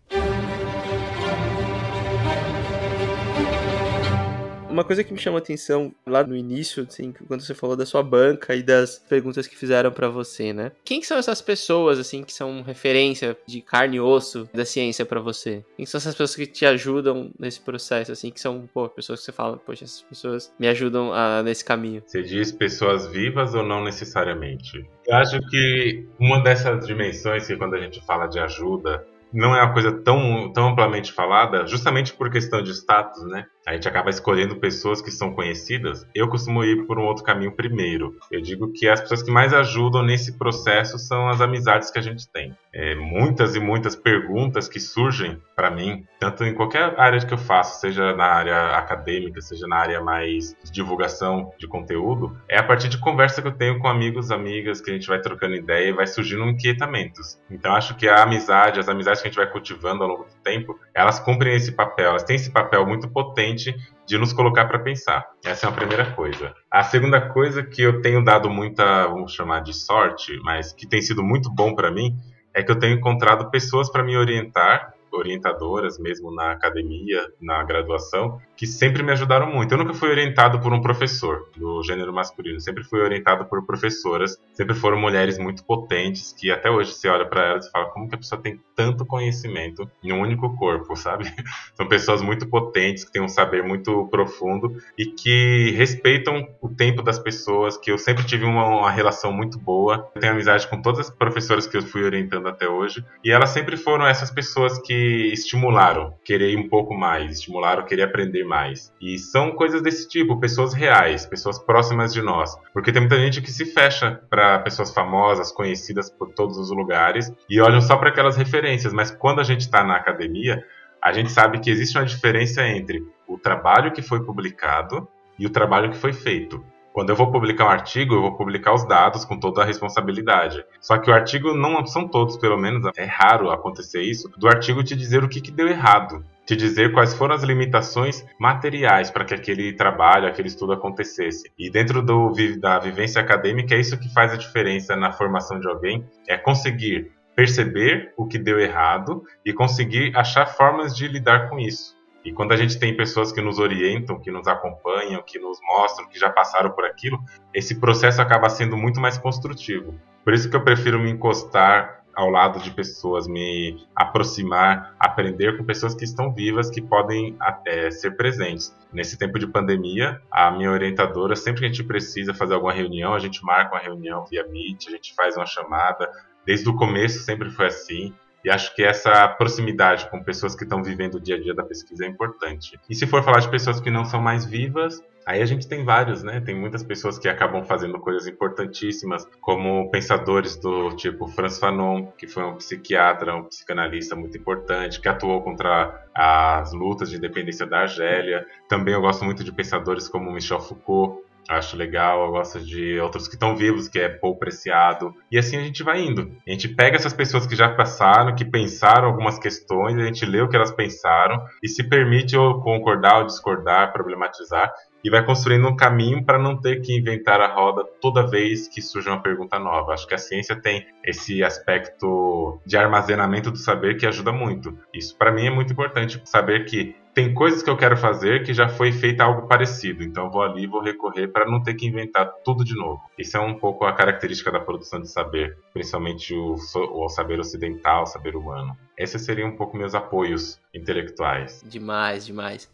Uma coisa que me chamou a atenção lá no início, assim, quando você falou da sua banca e das perguntas que fizeram pra você, né? Quem que são essas pessoas, assim, que são referência de carne e osso da ciência pra você? Quem são essas pessoas que te ajudam nesse processo, assim, que são, pô, pessoas que você fala, poxa, essas pessoas me ajudam a, nesse caminho? Você diz pessoas vivas ou não necessariamente? Eu acho que uma dessas dimensões que quando a gente fala de ajuda não é uma coisa tão, tão amplamente falada, justamente por questão de status, né? A gente acaba escolhendo pessoas que são conhecidas. Eu costumo ir por um outro caminho primeiro. Eu digo que as pessoas que mais ajudam nesse processo são as amizades que a gente tem. É, muitas e muitas perguntas que surgem para mim, tanto em qualquer área que eu faço, seja na área acadêmica, seja na área mais de divulgação de conteúdo, é a partir de conversa que eu tenho com amigos, amigas, que a gente vai trocando ideia e vai surgindo inquietamentos. Então acho que a amizade, as amizades que a gente vai cultivando ao longo do tempo, elas cumprem esse papel, elas têm esse papel muito potente de nos colocar para pensar. Essa é a primeira coisa. A segunda coisa que eu tenho dado muita, vamos chamar de sorte, mas que tem sido muito bom para mim, é que eu tenho encontrado pessoas para me orientar, orientadoras mesmo na academia, na graduação, que sempre me ajudaram muito. Eu nunca fui orientado por um professor do gênero masculino, sempre fui orientado por professoras, sempre foram mulheres muito potentes que até hoje você olha para elas e fala como que a pessoa tem tanto conhecimento em um único corpo, *laughs* sabe? São pessoas muito potentes que têm um saber muito profundo e que respeitam o tempo das pessoas, que eu sempre tive uma, uma relação muito boa. Eu tenho amizade com todas as professoras que eu fui orientando até hoje e elas sempre foram essas pessoas que estimularam querer um pouco mais, estimularam querer aprender mais. E são coisas desse tipo, pessoas reais, pessoas próximas de nós. Porque tem muita gente que se fecha para pessoas famosas, conhecidas por todos os lugares e olham só para aquelas referências, mas quando a gente está na academia, a gente sabe que existe uma diferença entre o trabalho que foi publicado e o trabalho que foi feito. Quando eu vou publicar um artigo, eu vou publicar os dados com toda a responsabilidade. Só que o artigo não são todos, pelo menos, é raro acontecer isso, do artigo te dizer o que, que deu errado. Te dizer quais foram as limitações materiais para que aquele trabalho, aquele estudo acontecesse. E dentro do, da vivência acadêmica, é isso que faz a diferença na formação de alguém, é conseguir perceber o que deu errado e conseguir achar formas de lidar com isso. E quando a gente tem pessoas que nos orientam, que nos acompanham, que nos mostram, que já passaram por aquilo, esse processo acaba sendo muito mais construtivo. Por isso que eu prefiro me encostar ao lado de pessoas, me aproximar, aprender com pessoas que estão vivas, que podem até ser presentes. Nesse tempo de pandemia, a minha orientadora, sempre que a gente precisa fazer alguma reunião, a gente marca uma reunião via Meet, a gente faz uma chamada. Desde o começo sempre foi assim. E acho que essa proximidade com pessoas que estão vivendo o dia a dia da pesquisa é importante. E se for falar de pessoas que não são mais vivas, Aí a gente tem vários, né? Tem muitas pessoas que acabam fazendo coisas importantíssimas, como pensadores do tipo Franz Fanon, que foi um psiquiatra, um psicanalista muito importante, que atuou contra as lutas de independência da Argélia. Também eu gosto muito de pensadores como Michel Foucault, Acho legal, eu gosto de outros que estão vivos, que é Paul Preciado. E assim a gente vai indo. A gente pega essas pessoas que já passaram, que pensaram algumas questões, a gente lê o que elas pensaram e se permite ou concordar ou discordar, problematizar e vai construindo um caminho para não ter que inventar a roda toda vez que surge uma pergunta nova. Acho que a ciência tem esse aspecto de armazenamento do saber que ajuda muito. Isso para mim é muito importante, saber que tem coisas que eu quero fazer que já foi feita algo parecido, então vou ali e vou recorrer para não ter que inventar tudo de novo. Isso é um pouco a característica da produção de saber, principalmente o, o saber ocidental, o saber humano. Esses seriam um pouco meus apoios intelectuais. Demais, demais.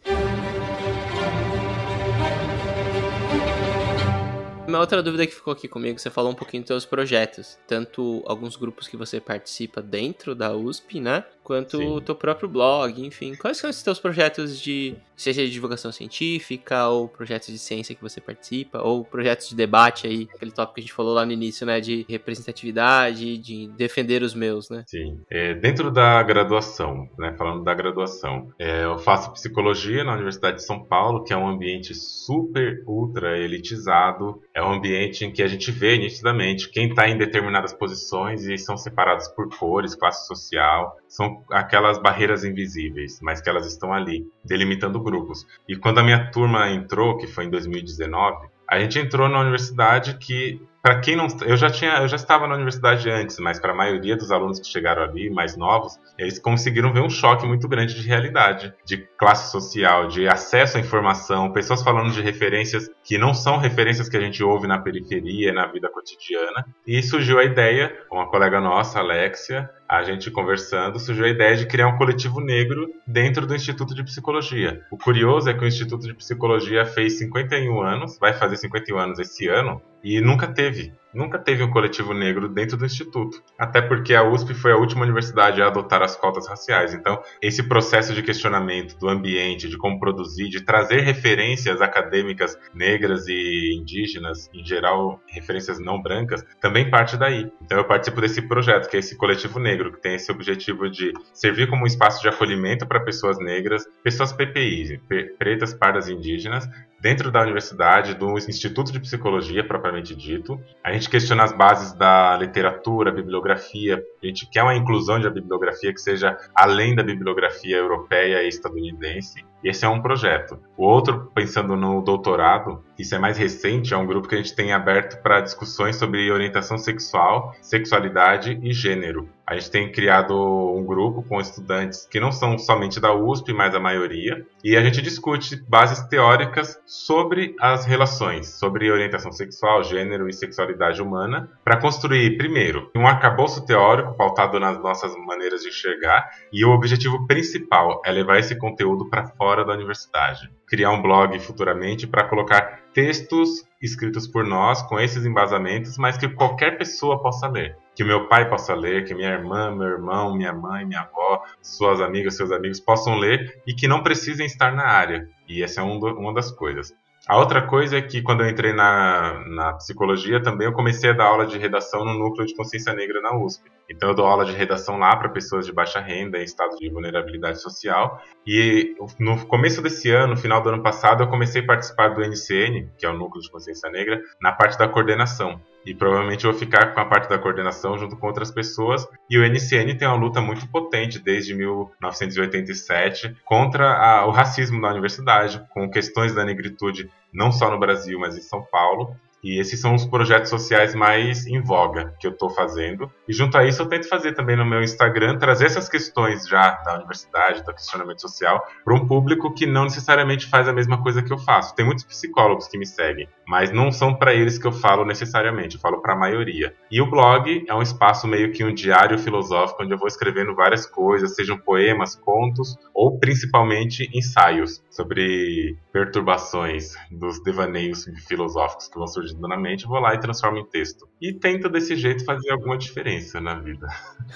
Uma outra dúvida que ficou aqui comigo, você falou um pouquinho dos seus projetos, tanto alguns grupos que você participa dentro da USP, né? Quanto Sim. o teu próprio blog, enfim. Quais são os teus projetos de, seja de divulgação científica, ou projetos de ciência que você participa, ou projetos de debate aí, aquele tópico que a gente falou lá no início, né? De representatividade, de defender os meus, né? Sim. É, dentro da graduação, né? Falando da graduação, é, eu faço psicologia na Universidade de São Paulo, que é um ambiente super, ultra elitizado é um ambiente em que a gente vê nitidamente quem está em determinadas posições e são separados por cores, classe social, são aquelas barreiras invisíveis, mas que elas estão ali, delimitando grupos. E quando a minha turma entrou, que foi em 2019, a gente entrou na universidade que para quem não, eu já tinha, eu já estava na universidade antes, mas para a maioria dos alunos que chegaram ali, mais novos, eles conseguiram ver um choque muito grande de realidade, de classe social, de acesso à informação, pessoas falando de referências que não são referências que a gente ouve na periferia, na vida cotidiana. E surgiu a ideia, uma colega nossa, Alexia, a gente conversando, surgiu a ideia de criar um coletivo negro dentro do Instituto de Psicologia. O curioso é que o Instituto de Psicologia fez 51 anos, vai fazer 51 anos esse ano, e nunca teve nunca teve um coletivo negro dentro do instituto, até porque a USP foi a última universidade a adotar as cotas raciais. Então, esse processo de questionamento do ambiente, de como produzir, de trazer referências acadêmicas negras e indígenas, em geral referências não brancas, também parte daí. Então, eu participo desse projeto, que é esse coletivo negro, que tem esse objetivo de servir como um espaço de acolhimento para pessoas negras, pessoas PPI, pretas, pardas indígenas, dentro da universidade, do Instituto de Psicologia propriamente dito. A gente questiona as bases da literatura, bibliografia. A gente quer uma inclusão de bibliografia que seja além da bibliografia europeia e estadunidense. Esse é um projeto. O outro, pensando no doutorado, isso é mais recente, é um grupo que a gente tem aberto para discussões sobre orientação sexual, sexualidade e gênero. A gente tem criado um grupo com estudantes que não são somente da USP, mas a maioria, e a gente discute bases teóricas sobre as relações, sobre orientação sexual, gênero e sexualidade humana, para construir, primeiro, um arcabouço teórico pautado nas nossas maneiras de enxergar, e o objetivo principal é levar esse conteúdo para fora da universidade. Criar um blog futuramente para colocar textos escritos por nós com esses embasamentos, mas que qualquer pessoa possa ler que meu pai possa ler, que minha irmã, meu irmão, minha mãe, minha avó, suas amigas, seus amigos possam ler e que não precisem estar na área. E essa é um do, uma das coisas. A outra coisa é que quando eu entrei na, na psicologia também eu comecei a dar aula de redação no núcleo de consciência negra na USP. Então eu dou aula de redação lá para pessoas de baixa renda em estado de vulnerabilidade social. E no começo desse ano, final do ano passado, eu comecei a participar do NCN, que é o núcleo de consciência negra, na parte da coordenação e provavelmente vou ficar com a parte da coordenação junto com outras pessoas. E o NCN tem uma luta muito potente desde 1987 contra a, o racismo na universidade, com questões da negritude não só no Brasil, mas em São Paulo. E esses são os projetos sociais mais em voga que eu estou fazendo. E junto a isso, eu tento fazer também no meu Instagram, trazer essas questões já da universidade, do questionamento social, para um público que não necessariamente faz a mesma coisa que eu faço. Tem muitos psicólogos que me seguem, mas não são para eles que eu falo necessariamente, eu falo para a maioria. E o blog é um espaço meio que um diário filosófico onde eu vou escrevendo várias coisas, sejam poemas, contos ou principalmente ensaios sobre perturbações dos devaneios filosóficos que vão surgindo na mente, vou lá e transformo em texto. E tento desse jeito fazer alguma diferença na vida.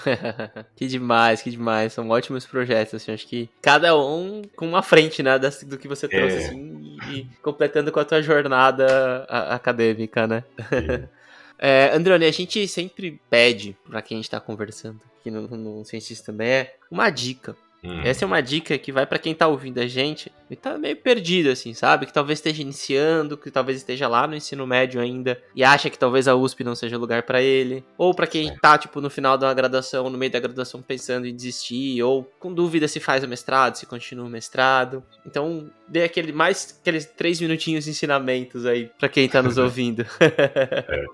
*laughs* que demais, que demais. São ótimos projetos, assim, acho que cada um com uma frente, né, do que você trouxe, é. assim, e, completando com a tua jornada acadêmica, né? *laughs* É, Androne, a gente sempre pede para quem a gente está conversando aqui no, no Cientista também é uma dica Hum. Essa é uma dica que vai para quem tá ouvindo a gente e tá meio perdido, assim, sabe? Que talvez esteja iniciando, que talvez esteja lá no ensino médio ainda e acha que talvez a USP não seja lugar para ele. Ou para quem tá, tipo, no final da graduação, no meio da graduação, pensando em desistir, ou com dúvida se faz o mestrado, se continua o mestrado. Então, dê aquele, mais aqueles três minutinhos de ensinamentos aí para quem tá nos *laughs* ouvindo. é.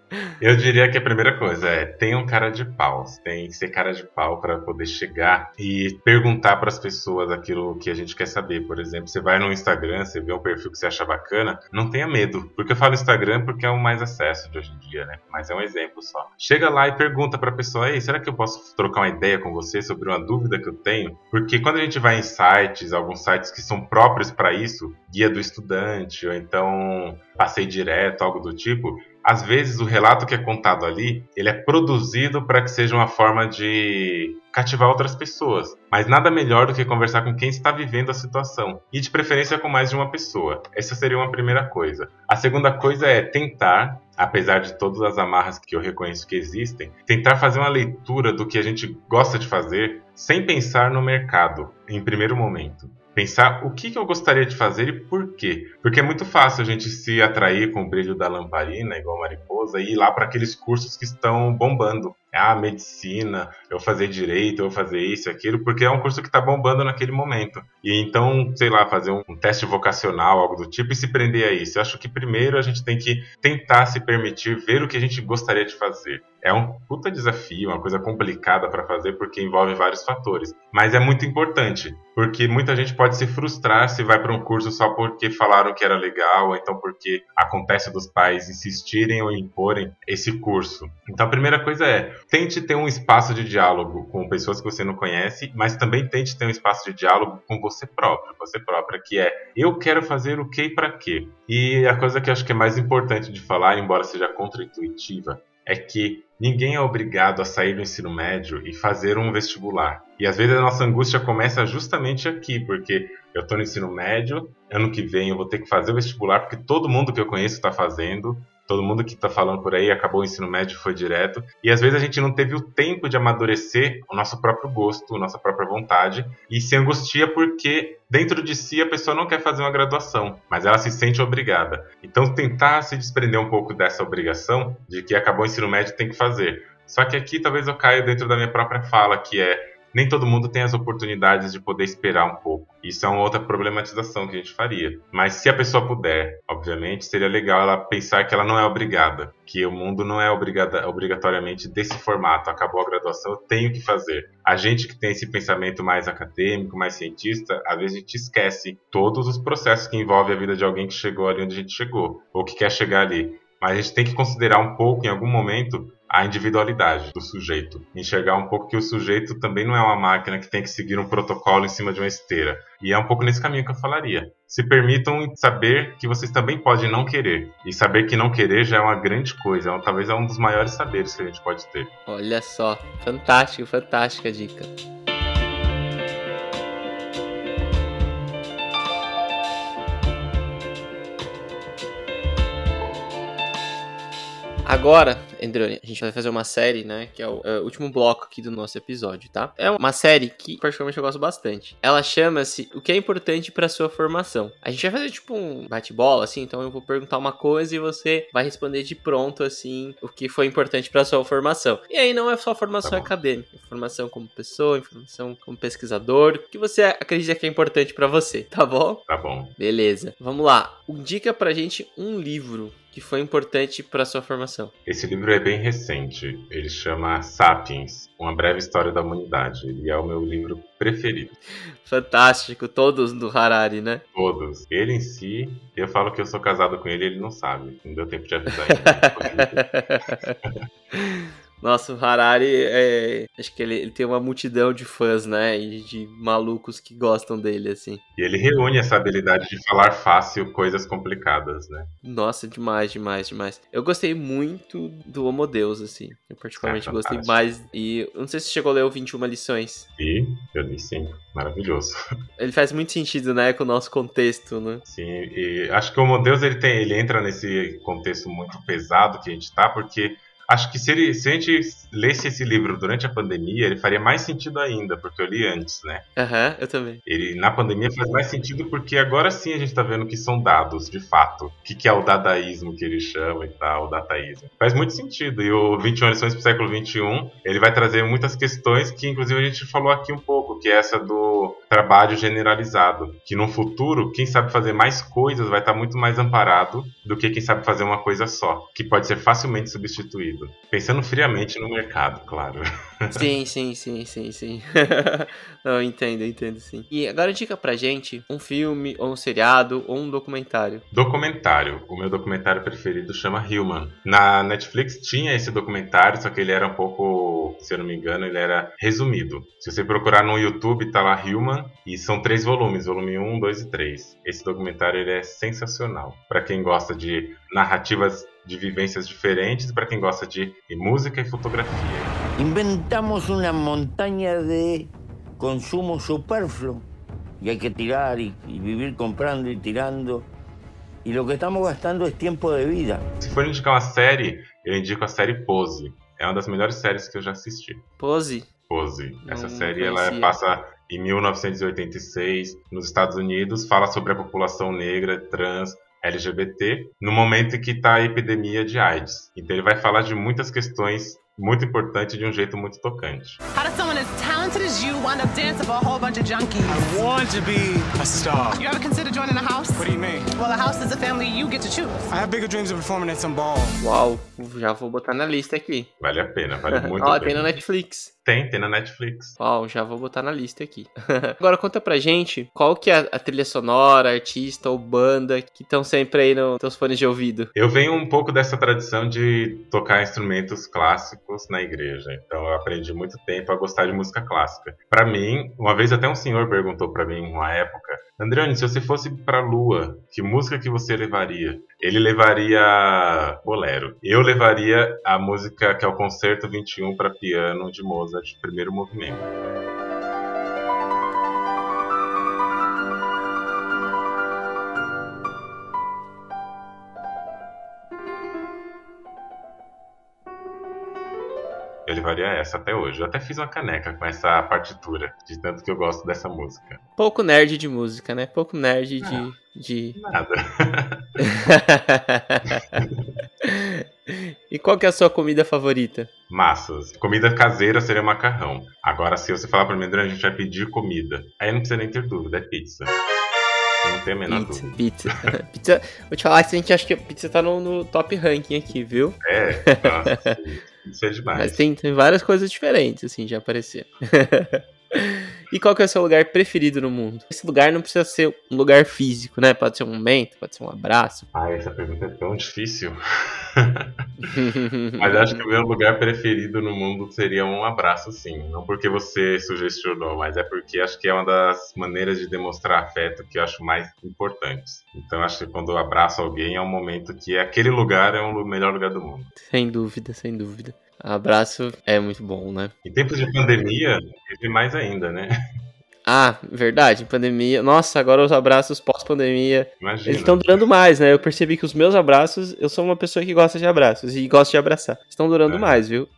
Eu diria que a primeira coisa é: tenha um cara de pau. Tem que ser cara de pau para poder chegar e perguntar para as pessoas aquilo que a gente quer saber. Por exemplo, você vai no Instagram, você vê um perfil que você acha bacana, não tenha medo. Porque eu falo Instagram porque é o mais acesso de hoje em dia, né? Mas é um exemplo só. Chega lá e pergunta para a pessoa: Ei, será que eu posso trocar uma ideia com você sobre uma dúvida que eu tenho? Porque quando a gente vai em sites, alguns sites que são próprios para isso, guia do estudante, ou então passei direto, algo do tipo, às vezes o relato que é contado ali, ele é produzido para que seja uma forma de cativar outras pessoas. Mas nada melhor do que conversar com quem está vivendo a situação. E de preferência com mais de uma pessoa. Essa seria uma primeira coisa. A segunda coisa é tentar, apesar de todas as amarras que eu reconheço que existem, tentar fazer uma leitura do que a gente gosta de fazer sem pensar no mercado, em primeiro momento pensar o que, que eu gostaria de fazer e por quê. Porque é muito fácil a gente se atrair com o brilho da lamparina, igual mariposa, e ir lá para aqueles cursos que estão bombando ah, medicina, eu fazer direito, eu fazer isso, aquilo, porque é um curso que está bombando naquele momento. E então, sei lá, fazer um, um, teste vocacional, algo do tipo, e se prender a isso. Eu acho que primeiro a gente tem que tentar se permitir ver o que a gente gostaria de fazer. É um puta desafio, uma coisa complicada para fazer porque envolve vários fatores, mas é muito importante, porque muita gente pode se frustrar se vai para um curso só porque falaram que era legal, ou então porque acontece dos pais insistirem ou imporem esse curso. Então a primeira coisa é tente ter um espaço de diálogo com pessoas que você não conhece, mas também tente ter um espaço de diálogo com você próprio, você própria, que é eu quero fazer o que e para quê. E a coisa que eu acho que é mais importante de falar, embora seja contra-intuitiva, é que ninguém é obrigado a sair do ensino médio e fazer um vestibular. E às vezes a nossa angústia começa justamente aqui, porque eu estou no ensino médio, ano que vem eu vou ter que fazer o vestibular, porque todo mundo que eu conheço está fazendo, todo mundo que está falando por aí acabou o ensino médio foi direto. E às vezes a gente não teve o tempo de amadurecer o nosso próprio gosto, a nossa própria vontade, e se angustia porque dentro de si a pessoa não quer fazer uma graduação, mas ela se sente obrigada. Então tentar se desprender um pouco dessa obrigação de que acabou o ensino médio tem que fazer. Só que aqui talvez eu caia dentro da minha própria fala, que é nem todo mundo tem as oportunidades de poder esperar um pouco. Isso é uma outra problematização que a gente faria. Mas se a pessoa puder, obviamente, seria legal ela pensar que ela não é obrigada, que o mundo não é obrigada, obrigatoriamente desse formato. Acabou a graduação, eu tenho que fazer. A gente que tem esse pensamento mais acadêmico, mais cientista, às vezes a gente esquece todos os processos que envolvem a vida de alguém que chegou ali onde a gente chegou, ou que quer chegar ali. Mas a gente tem que considerar um pouco, em algum momento, a individualidade do sujeito. Enxergar um pouco que o sujeito também não é uma máquina que tem que seguir um protocolo em cima de uma esteira. E é um pouco nesse caminho que eu falaria. Se permitam saber que vocês também podem não querer. E saber que não querer já é uma grande coisa. É talvez é um dos maiores saberes que a gente pode ter. Olha só. Fantástico, fantástica dica. Agora, Androne, a gente vai fazer uma série, né? Que é o, o, último bloco aqui do nosso episódio, tá? É uma série que, particularmente, eu gosto bastante. Ela chama-se O que é importante para sua formação. A gente vai fazer tipo um bate-bola, assim, então eu vou perguntar uma coisa e você vai responder de pronto, assim, o que foi importante para sua formação. E aí não é só formação tá acadêmica, é formação como pessoa, formação como pesquisador, o que você acredita que é importante para você, tá bom? Tá bom. Beleza. Vamos lá. Indica pra gente um livro que foi importante para sua formação? Esse livro é bem recente. Ele chama Sapiens, Uma Breve História da Humanidade. Ele é o meu livro preferido. Fantástico, todos do Harari, né? Todos. Ele em si, eu falo que eu sou casado com ele, ele não sabe. Não deu tempo de avisar ele. *laughs* Nossa, o Harari, é, acho que ele, ele, tem uma multidão de fãs, né? E de malucos que gostam dele, assim. E ele reúne essa habilidade de falar fácil coisas complicadas, né? Nossa, demais, demais, demais. Eu gostei muito do Homo Deus, assim. Eu particularmente é gostei mais. E não sei se chegou a ler o 21 lições. E eu li sim. Maravilhoso. *laughs* Ele faz muito sentido, né, com o nosso contexto, né? Sim, e acho que o Homo Deus ele, tem, ele entra nesse contexto muito pesado que a gente tá, porque Acho que se, ele, se a gente lesse esse livro durante a pandemia, ele faria mais sentido ainda, porque eu li antes, né? Aham, uhum, eu também. Ele, na pandemia, faz mais sentido porque agora sim a gente tá vendo que são dados, de fato. O que, que é o dadaísmo que ele chama e tal, o dataísmo. Faz muito sentido. E o 21 lições pro século 21, ele vai trazer muitas questões que, inclusive, a gente falou aqui um pouco, que é essa do trabalho generalizado. Que no futuro, quem sabe fazer mais coisas vai estar muito mais amparado do que quem sabe fazer uma coisa só, que pode ser facilmente substituído. Pensando friamente no mercado, claro. *laughs* Sim, sim, sim, sim, sim. *laughs* Não, entendo, entendo, sim. E agora dica pra gente um filme, ou um seriado, ou um documentário. Documentário. O meu documentário preferido chama Human. Na Netflix tinha esse documentário, só que ele era um pouco, se eu não me engano, ele era resumido. Se você procurar no YouTube, tá lá Human, e são três volumes, volume 1, 2 e 3. Esse documentário ele é sensacional. para quem gosta de narrativas de vivências diferentes para quem gosta de música e fotografia. Inventamos uma montanha de consumo supérfluo e hay que tirar e, e vivir comprando e tirando. E o que estamos gastando é tempo de vida. Se for indicar uma série, eu indico a série Pose. É uma das melhores séries que eu já assisti. Pose? Pose. Essa não série ela passa em 1986 nos Estados Unidos, fala sobre a população negra, trans, LGBT no momento em que está a epidemia de AIDS. Então ele vai falar de muitas questões muito importantes de um jeito muito tocante. How does someone as talented as you wind up dancing for a whole bunch of junkies? I want to be a star. You ever consider joining a house? What do you mean? Well, a house is a family you get to choose. I have bigger dreams of performing at some ball. Uau, já vou botar na lista aqui. Vale a pena, vale *laughs* muito Ó, a pena. tem na Netflix. Tem, tem na Netflix. Uau, já vou botar na lista aqui. *laughs* Agora conta pra gente qual que é a trilha sonora, artista ou banda que estão sempre aí nos teus fones de ouvido. Eu venho um pouco dessa tradição de tocar instrumentos clássicos na igreja. Então eu aprendi muito tempo a gostar de música clássica. Para mim, uma vez até um senhor perguntou para mim uma época, Androne, se você fosse pra Lua, que música que você levaria? Ele levaria bolero. Eu levaria a música que é o Concerto 21 para piano de Mozart, primeiro movimento. Eu levaria essa até hoje. Eu até fiz uma caneca com essa partitura, de tanto que eu gosto dessa música. Pouco nerd de música, né? Pouco nerd de. Ah, de... Nada. *laughs* e qual que é a sua comida favorita? Massas. Comida caseira seria macarrão. Agora, se você falar pra mim, a gente vai pedir comida. Aí não precisa nem ter dúvida, é pizza. Não tenho a menor Pizza, dúvida. pizza. *laughs* pizza. Vou te falar que a gente acha que a pizza tá no, no top ranking aqui, viu? É, *laughs* nossa, isso é demais. Mas tem, tem várias coisas diferentes, assim, já apareceram. *laughs* e qual que é o seu lugar preferido no mundo? Esse lugar não precisa ser um lugar físico, né? Pode ser um momento, pode ser um abraço. *laughs* Ai, essa pergunta é tão difícil. Mas acho que o meu lugar preferido no mundo seria um abraço, sim. Não porque você sugestionou, mas é porque acho que é uma das maneiras de demonstrar afeto que eu acho mais importantes. Então acho que quando eu abraço alguém é um momento que aquele lugar é o melhor lugar do mundo. Sem dúvida, sem dúvida. Abraço é muito bom, né? Em tempos de pandemia, teve mais ainda, né? Ah, verdade, pandemia. Nossa, agora os abraços pós-pandemia. Eles estão durando mais, né? Eu percebi que os meus abraços, eu sou uma pessoa que gosta de abraços e gosta de abraçar. Estão durando É. mais, viu? *laughs*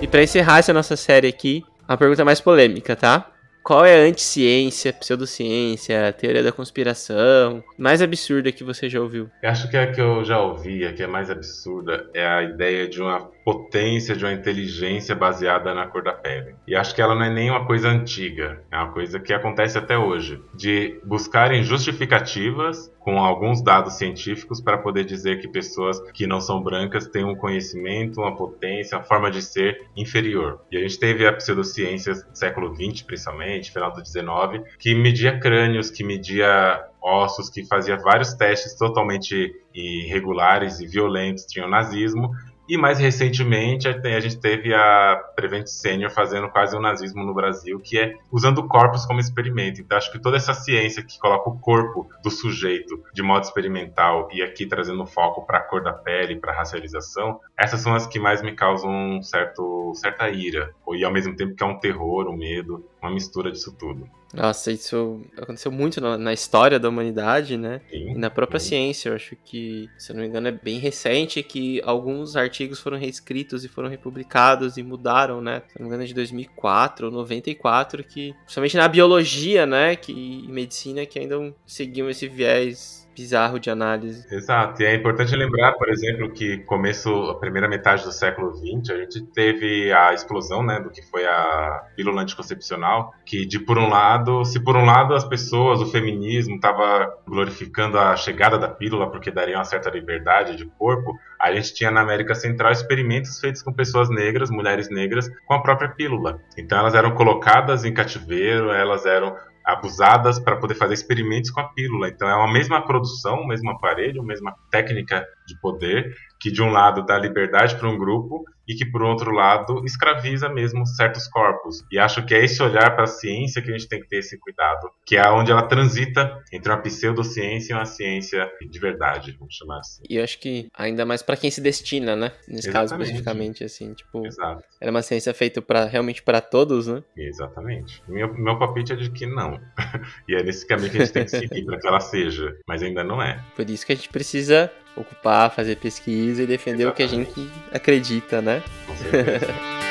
e pra encerrar essa nossa série aqui, uma pergunta mais polêmica, tá? Qual é a anticiência, pseudociência, teoria da conspiração mais absurda que você já ouviu? Eu acho que a que eu já ouvi, a que é mais absurda, é a ideia de uma potência, de uma inteligência baseada na cor da pele. E acho que ela não é nem uma coisa antiga, é uma coisa que acontece até hoje, de buscarem justificativas com alguns dados científicos para poder dizer que pessoas que não são brancas têm um conhecimento, uma potência, uma forma de ser inferior. E a gente teve a pseudociência do século XX, principalmente, final do XIX, que media crânios, que media ossos, que fazia vários testes totalmente irregulares e violentos, tinha o nazismo, e mais recentemente a gente teve a Prevent Senior fazendo quase um nazismo no Brasil, que é usando corpos como experimento. Então acho que toda essa ciência que coloca o corpo do sujeito de modo experimental e aqui trazendo foco para a cor da pele, para a racialização, essas são as que mais me causam um certo, certa ira. E ao mesmo tempo que é um terror, um medo, uma mistura disso tudo. Nossa, isso aconteceu muito na, na história da humanidade, né? Sim, e na própria sim. ciência. Eu acho que, se eu não me engano, é bem recente que alguns artigos foram reescritos e foram republicados e mudaram, né? Se eu não me engano, é de 2004 ou 94, que, principalmente na biologia, né? Que, e medicina, que ainda seguiam esse viés bizarro de análise. Exato, e é importante lembrar, por exemplo, que começo, a primeira metade do século XX, a gente teve a explosão, né, do que foi a pílula anticoncepcional, que de por um lado, se por um lado as pessoas, o feminismo estava glorificando a chegada da pílula porque daria uma certa liberdade de corpo, a gente tinha na América Central experimentos feitos com pessoas negras, mulheres negras, com a própria pílula. Então elas eram colocadas em cativeiro, elas eram abusadas para poder fazer experimentos com a pílula. Então é uma mesma produção, o mesmo aparelho, a mesma técnica de poder, que de um lado dá liberdade para um grupo e que por outro lado escraviza mesmo certos corpos. E acho que é esse olhar para a ciência que a gente tem que ter esse cuidado, que é onde ela transita entre uma pseudociência e uma ciência de verdade, vamos chamar assim. E eu acho que ainda mais para quem se destina, né? Nesse Exatamente. caso especificamente assim, tipo, Exato. era uma ciência feita para realmente para todos, né? Exatamente. Meu meu palpite é de que não. *laughs* e é nesse caminho que a gente tem que seguir para que ela seja, mas ainda não é. Por isso que a gente precisa ocupar, fazer pesquisa e defender Exatamente. o que a gente acredita, né? Com certeza. *laughs*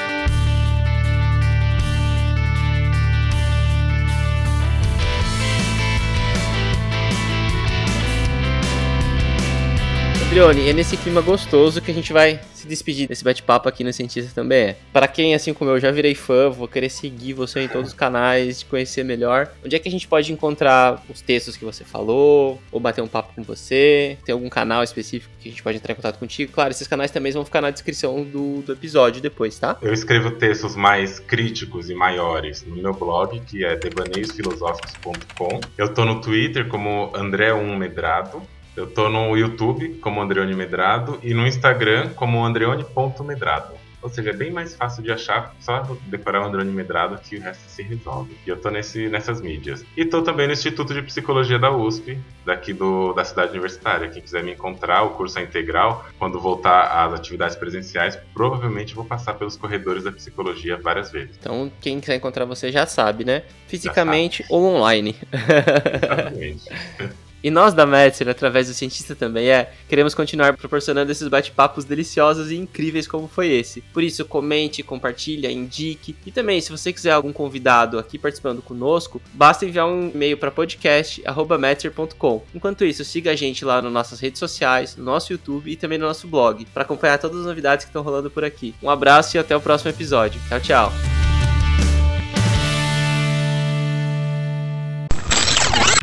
Adrione, é nesse clima gostoso que a gente vai se despedir desse bate-papo aqui no Cientista também é. Para quem, assim como eu, já virei fã, vou querer seguir você em todos os canais, te conhecer melhor, onde é que a gente pode encontrar os textos que você falou, ou bater um papo com você? Tem algum canal específico que a gente pode entrar em contato contigo? Claro, esses canais também vão ficar na descrição do, do episódio depois, tá? Eu escrevo textos mais críticos e maiores no meu blog, que é devaneiosfilosóficos.com. Eu tô no Twitter como André1 Medrado. Eu tô no YouTube como Andreone Medrado e no Instagram como andreone.medrado. Ou seja, é bem mais fácil de achar, só decorar o Androne Medrado que o resto se resolve. E eu tô nesse, nessas mídias. E tô também no Instituto de Psicologia da USP, daqui do, da cidade universitária. Quem quiser me encontrar, o curso é integral. Quando voltar às atividades presenciais, provavelmente vou passar pelos corredores da psicologia várias vezes. Então, quem quiser encontrar você já sabe, né? Fisicamente ou online. Exatamente. *laughs* E nós da Metzer, através do Cientista Também É, queremos continuar proporcionando esses bate-papos deliciosos e incríveis como foi esse. Por isso, comente, compartilha, indique. E também, se você quiser algum convidado aqui participando conosco, basta enviar um e-mail para podcast.metzer.com. Enquanto isso, siga a gente lá nas nossas redes sociais, no nosso YouTube e também no nosso blog, para acompanhar todas as novidades que estão rolando por aqui. Um abraço e até o próximo episódio. Tchau, tchau.